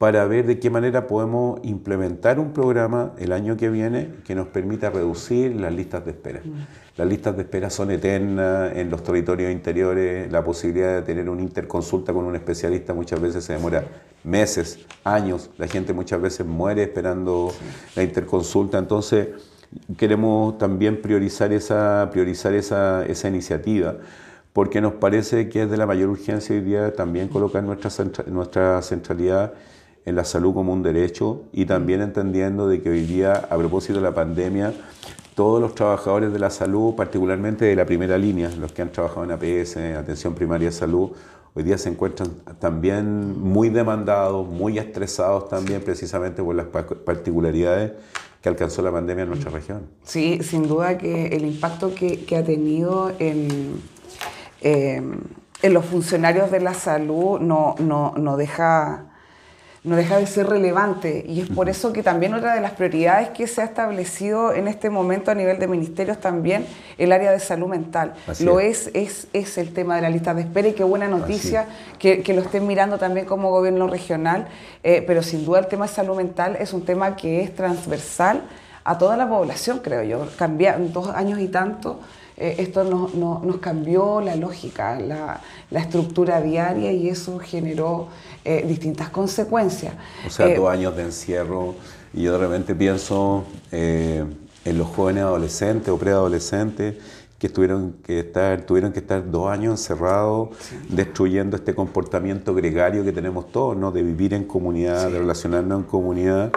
para ver de qué manera podemos implementar un programa el año que viene que nos permita reducir las listas de espera. Mm. Las listas de espera son eternas en los territorios interiores, la posibilidad de tener una interconsulta con un especialista muchas veces se demora meses, años, la gente muchas veces muere esperando la interconsulta, entonces queremos también priorizar esa, priorizar esa, esa iniciativa porque nos parece que es de la mayor urgencia hoy día también colocar nuestra, nuestra centralidad en la salud como un derecho y también entendiendo de que hoy día, a propósito de la pandemia, todos los trabajadores de la salud, particularmente de la primera línea, los que han trabajado en APS, Atención Primaria de Salud, hoy día se encuentran también muy demandados, muy estresados también precisamente por las particularidades que alcanzó la pandemia en nuestra región. Sí, sin duda que el impacto que, ha tenido en, eh, en los funcionarios de la salud no, no, no deja no deja de ser relevante y es por eso que también otra de las prioridades que se ha establecido en este momento a nivel de ministerios también el área de salud mental. lo es. Es, es, el tema de la lista de espera y qué buena noticia que, que, lo estén mirando también como gobierno regional, eh, pero sin duda el tema de salud mental es un tema que es transversal a toda la población, creo yo. Cambia, en dos años y tanto eh, esto nos cambió la lógica, la, estructura diaria y eso generó eh, distintas consecuencias. O sea, eh, dos años de encierro y yo de repente pienso en los jóvenes adolescentes o preadolescentes que tuvieron que estar, tuvieron que estar dos años encerrados, destruyendo este comportamiento gregario que tenemos todos, ¿no? de vivir en comunidad, de relacionarnos en comunidad.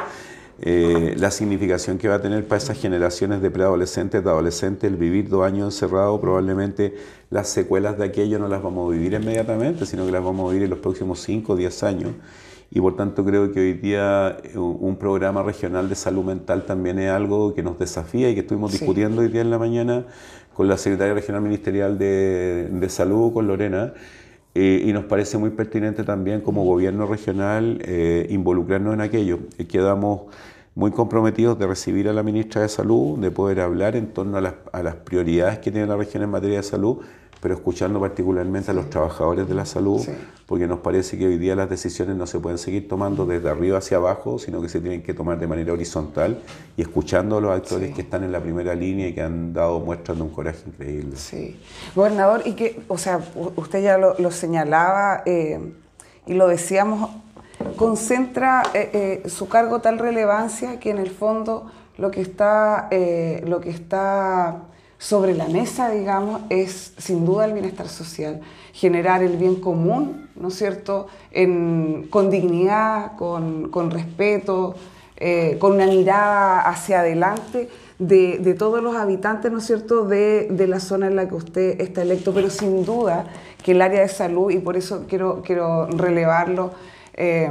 Eh, la significación que va a tener para esas generaciones de preadolescentes, de adolescentes, el vivir dos años encerrado, probablemente las secuelas de aquello no las vamos a vivir inmediatamente, sino que las vamos a vivir en los próximos 5 o 10 años. Y por tanto creo que hoy día eh, un programa regional de salud mental también es algo que nos desafía y que estuvimos discutiendo hoy día en la mañana con la Secretaria Regional Ministerial de, de Salud, con Lorena. Eh, y nos parece muy pertinente también como gobierno regional eh, involucrarnos en aquello. quedamos muy comprometidos de recibir a la ministra de Salud, de poder hablar en torno a las, a las prioridades que tiene la región en materia de salud pero escuchando particularmente a los trabajadores de la salud, porque nos parece que hoy día las decisiones no se pueden seguir tomando desde arriba hacia abajo, sino que se tienen que tomar de manera horizontal y escuchando a los actores que están en la primera línea y que han dado muestras de un coraje increíble. Sí. Gobernador, y que, o sea, usted ya lo, señalaba eh, y lo decíamos, concentra eh, eh, su cargo tal relevancia que en el fondo lo que está, lo que está sobre la mesa, digamos, es sin duda el bienestar social, generar el bien común, ¿no es cierto?, con dignidad, con, respeto, eh, con una mirada hacia adelante de, todos los habitantes, ¿no es cierto?, de, la zona en la que usted está electo, pero sin duda que el área de salud, y por eso quiero, quiero relevarlo, eh,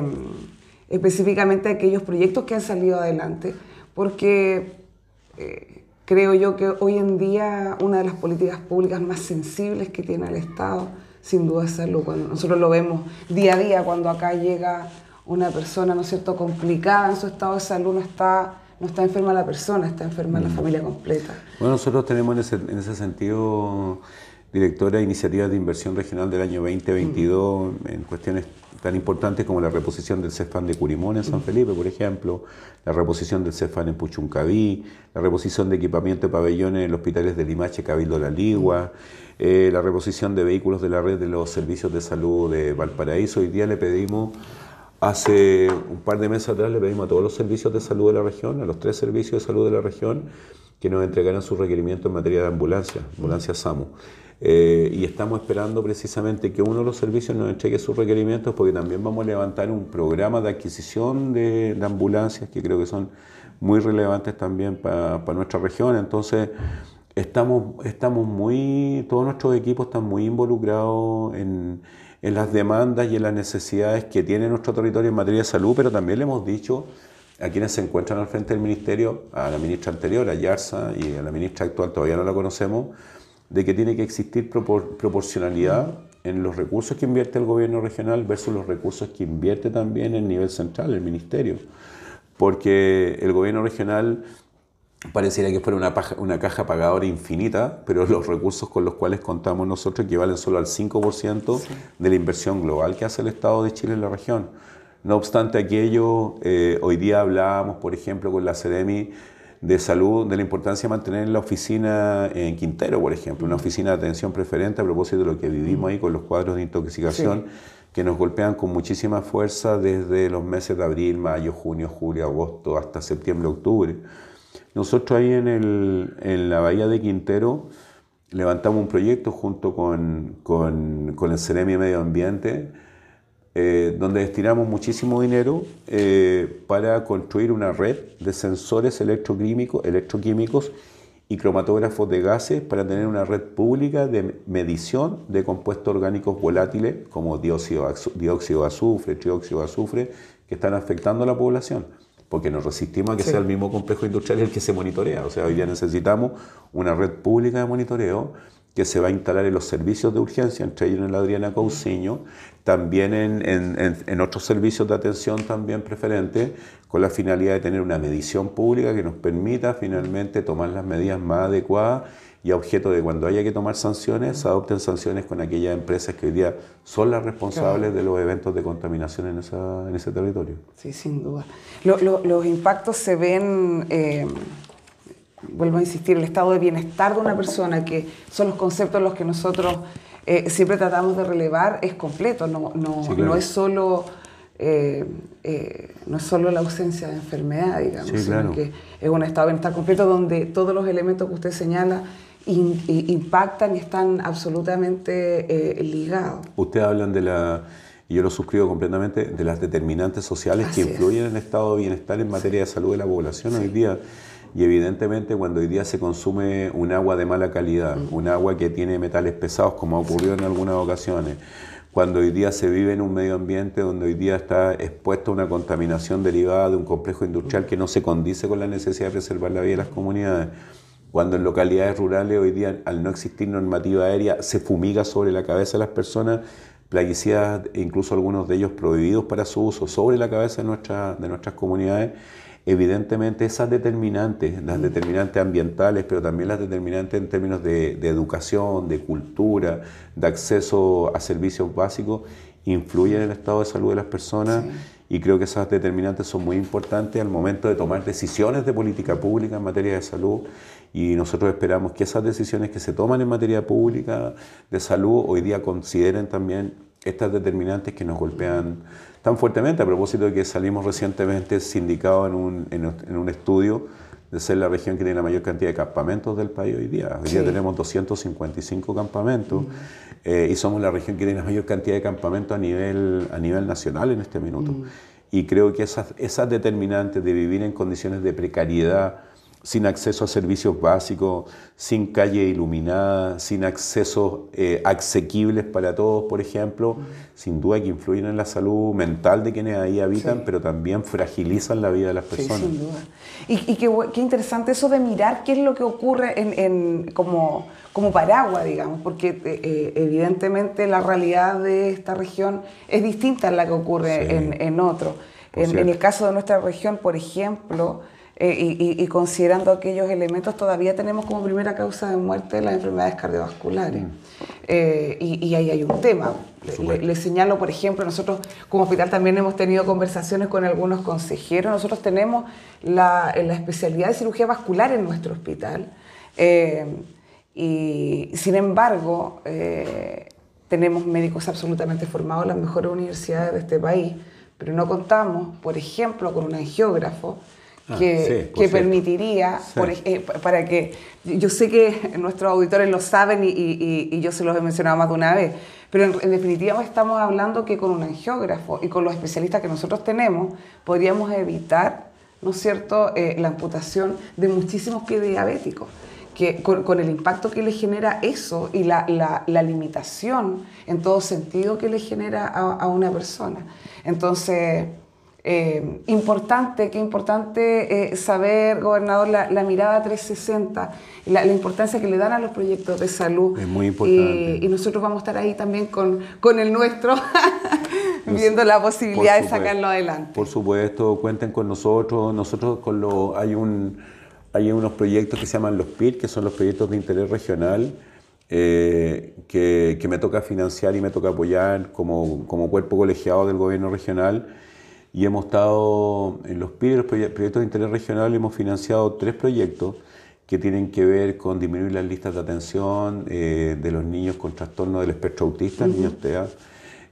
específicamente aquellos proyectos que han salido adelante, porque... Eh, Creo yo que hoy en día una de las políticas públicas más sensibles que tiene el Estado, sin duda es salud. Cuando nosotros lo vemos día a día, cuando acá llega una persona, ¿no es cierto?, complicada en su estado de salud, no está, no está enferma la persona, está enferma la mm. familia completa. Bueno, nosotros tenemos en ese, en ese sentido directora de iniciativas de inversión regional del año 2022 mm. en cuestiones tan importantes como la reposición del CEFAN de Curimón en San Felipe, por ejemplo, la reposición del CEFAN en Puchuncaví, la reposición de equipamiento de pabellones en los hospitales de Limache, Cabildo La Ligua, eh, la reposición de vehículos de la red de los servicios de salud de Valparaíso. Hoy día le pedimos, hace un par de meses atrás, le pedimos a todos los servicios de salud de la región, a los tres servicios de salud de la región, que nos entregaran sus requerimientos en materia de ambulancia, ambulancia SAMU. Eh, y estamos esperando precisamente que uno de los servicios nos entregue sus requerimientos porque también vamos a levantar un programa de adquisición de, ambulancias que creo que son muy relevantes también para nuestra región. Entonces, estamos, estamos muy, todos nuestros equipos están muy involucrados en, en las demandas y en las necesidades que tiene nuestro territorio en materia de salud, pero también le hemos dicho a quienes se encuentran al frente del ministerio, a la ministra anterior, a Yarza, y a la ministra actual, todavía no la conocemos, de que tiene que existir proporcionalidad en los recursos que invierte el gobierno regional versus los recursos que invierte también el nivel central, el ministerio. Porque el gobierno regional pareciera que fuera una, una caja pagadora infinita, pero los recursos con los cuales contamos nosotros equivalen solo al 5% de la inversión global que hace el Estado de Chile en la región. No obstante aquello, eh, hoy día hablábamos, por ejemplo, con la CEDEMI de salud, de la importancia de mantener la oficina en Quintero, por ejemplo, una oficina de atención preferente a propósito de lo que vivimos ahí con los cuadros de intoxicación que nos golpean con muchísima fuerza desde los meses de abril, mayo, junio, julio, agosto, hasta septiembre, octubre. Nosotros ahí en, el, en la bahía de Quintero levantamos un proyecto junto con, con, con el Ceremi Medio Ambiente, eh, donde destinamos muchísimo dinero eh, para construir una red de sensores electroquímicos, electroquímicos y cromatógrafos de gases para tener una red pública de medición de compuestos orgánicos volátiles como dióxido, dióxido de azufre, trióxido de azufre, que están afectando a la población porque nos resistimos a que sea el mismo complejo industrial el que se monitorea. O sea, hoy día necesitamos una red pública de monitoreo que se va a instalar en los servicios de urgencia, entre ellos en la Adriana Cousiño, también en, otros servicios de atención también preferentes, con la finalidad de tener una medición pública que nos permita finalmente tomar las medidas más adecuadas y a objeto de cuando haya que tomar sanciones, adopten sanciones con aquellas empresas que hoy día son las responsables de los eventos de contaminación en, en ese territorio. Sí, sin duda. los impactos se ven... Eh, vuelvo a insistir, el estado de bienestar de una persona, que son los conceptos los que nosotros eh, siempre tratamos de relevar, es completo, no, no, es solo... Eh, eh, no es solo la ausencia de enfermedad, digamos, sino que es un estado de bienestar completo donde todos los elementos que usted señala impactan y están absolutamente ligados. Usted hablan de la, y yo lo suscribo completamente, de las determinantes sociales que influyen en el estado de bienestar en materia de salud de la población hoy día. Y evidentemente cuando hoy día se consume un agua de mala calidad, un agua que tiene metales pesados, como ha ocurrido en algunas ocasiones, cuando hoy día se vive en un medio ambiente donde hoy día está expuesto a una contaminación derivada de un complejo industrial que no se condice con la necesidad de preservar la vida de las comunidades, cuando en localidades rurales hoy día al no existir normativa aérea se fumiga sobre la cabeza de las personas, plaguicidas, incluso algunos de ellos prohibidos para su uso, sobre la cabeza de, nuestra, de nuestras comunidades, evidentemente esas determinantes, las determinantes ambientales, pero también las determinantes en términos de, educación, de cultura, de acceso a servicios básicos, influyen en el estado de salud de las personas y creo que esas determinantes son muy importantes al momento de tomar decisiones de política pública en materia de salud y nosotros esperamos que esas decisiones que se toman en materia pública de salud hoy día consideren también estas determinantes que nos golpean tan fuertemente, a propósito de que salimos recientemente sindicados en un, en, un estudio de ser la región que tiene la mayor cantidad de campamentos del país hoy día. Hoy día tenemos 255 campamentos mm. eh, y somos la región que tiene la mayor cantidad de campamentos a nivel, a nivel nacional en este minuto. Mm. Y creo que esas, esas determinantes de vivir en condiciones de precariedad, sin acceso a servicios básicos, sin calle iluminada, sin accesos eh, asequibles para todos, por ejemplo, sin duda que influyen en la salud mental de quienes ahí habitan, pero también fragilizan la vida de las personas. Sí, sin duda. Y, qué, interesante eso de mirar qué es lo que ocurre en, como, como paraguas, digamos, porque eh, eh, evidentemente la realidad de esta región es distinta a la que ocurre en, en otro. En, en el caso de nuestra región, por ejemplo, eh, y, considerando aquellos elementos, todavía tenemos como primera causa de muerte las enfermedades cardiovasculares. Mm. Eh, y, ahí hay un tema. Le, señalo, por ejemplo, nosotros como hospital también hemos tenido conversaciones con algunos consejeros. Nosotros tenemos la, la especialidad de cirugía vascular en nuestro hospital. Eh, y sin embargo, tenemos médicos absolutamente formados en las mejores universidades de este país, pero no contamos, por ejemplo, con un angiógrafo Ah, que, permitiría, para que, yo sé que (laughs) nuestros auditores lo saben y, yo se los he mencionado más de una vez, pero en, definitiva estamos hablando que con un angiógrafo y con los especialistas que nosotros tenemos podríamos evitar, ¿no es cierto?, eh, la amputación de muchísimos pies diabéticos. Que con, el impacto que le genera eso y la, limitación en todo sentido que le genera a, a una persona. Entonces, eh, importante, qué importante eh, saber, gobernador, la, mirada 360, la, importancia que le dan a los proyectos de salud. Es muy importante. y nosotros vamos a estar ahí también con, con el nuestro, (laughs) viendo la posibilidad de sacarlo adelante. Por supuesto, cuenten con nosotros. Nosotros con lo, hay, un, hay unos proyectos que se llaman los PIR, que son los proyectos de interés regional. Eh, que, que, me toca financiar y me toca apoyar como, como cuerpo colegiado del gobierno regional y hemos estado en los PIR, proyectos de interés regional, hemos financiado tres proyectos que tienen que ver con disminuir las listas de atención eh, de los niños con trastorno del espectro autista, niños TEA.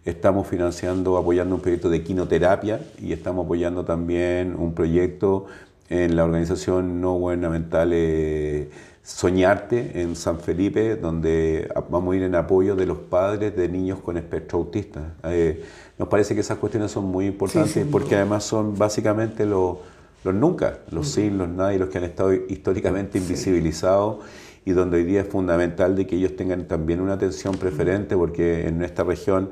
Estamos financiando, apoyando un proyecto de quinoterapia y estamos apoyando también un proyecto en la organización no gubernamental eh, Soñarte en San Felipe, donde vamos a ir en apoyo de los padres de niños con espectro autista. Eh, nos parece que esas cuestiones son muy importantes porque además son básicamente los, los nunca, los sin, los nadie, los que han estado históricamente invisibilizados y donde hoy día es fundamental de que ellos tengan también una atención preferente porque en nuestra región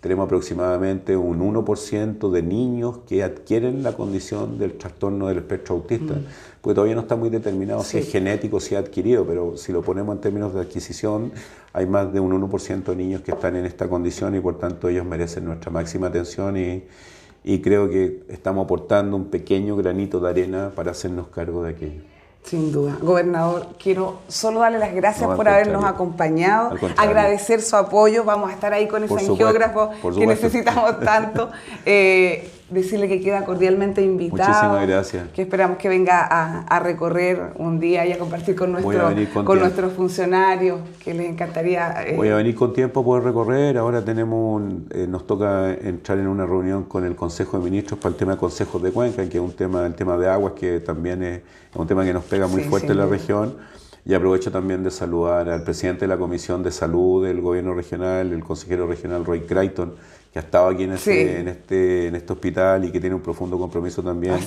tenemos aproximadamente un 1% de niños que adquieren la condición del trastorno del espectro autista, mm. porque todavía no está muy determinado si es genético, si es adquirido, pero si lo ponemos en términos de adquisición, hay más de un 1% de niños que están en esta condición y por tanto ellos merecen nuestra máxima atención y, y creo que estamos aportando un pequeño granito de arena para hacernos cargo de aquello. Sin duda. Gobernador, quiero solo darle las gracias por habernos acompañado, agradecer su apoyo, vamos a estar ahí con ese angiógrafo que necesitamos tanto. (laughs) Eh, decirle que queda cordialmente invitado. Muchísimas gracias. Que esperamos que venga a, recorrer un día y a compartir con, nuestro, con, nuestros funcionarios, que les encantaría. Eh, Voy a venir con tiempo a poder recorrer. Ahora tenemos, eh, nos toca entrar en una reunión con el Consejo de Ministros para el tema de consejos de Cuenca, que es un tema, el tema de aguas, que también es un tema que nos pega muy fuerte en la región. Y aprovecho también de saludar al presidente de la Comisión de Salud del Gobierno Regional, el consejero regional Roy Creighton, que ha estado aquí en este, en, este, en este hospital y que tiene un profundo compromiso también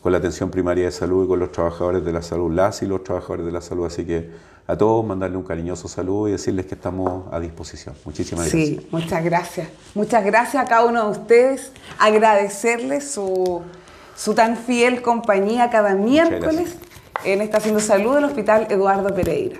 con la atención primaria de salud y con los trabajadores de la salud, las y los trabajadores de la salud. Así que a todos mandarle un cariñoso saludo y decirles que estamos a disposición. Muchísimas gracias. Sí, muchas gracias. Muchas gracias a cada uno de ustedes. Agradecerles su, su tan fiel compañía cada miércoles en esta Haciendo Salud del Hospital Eduardo Pereira.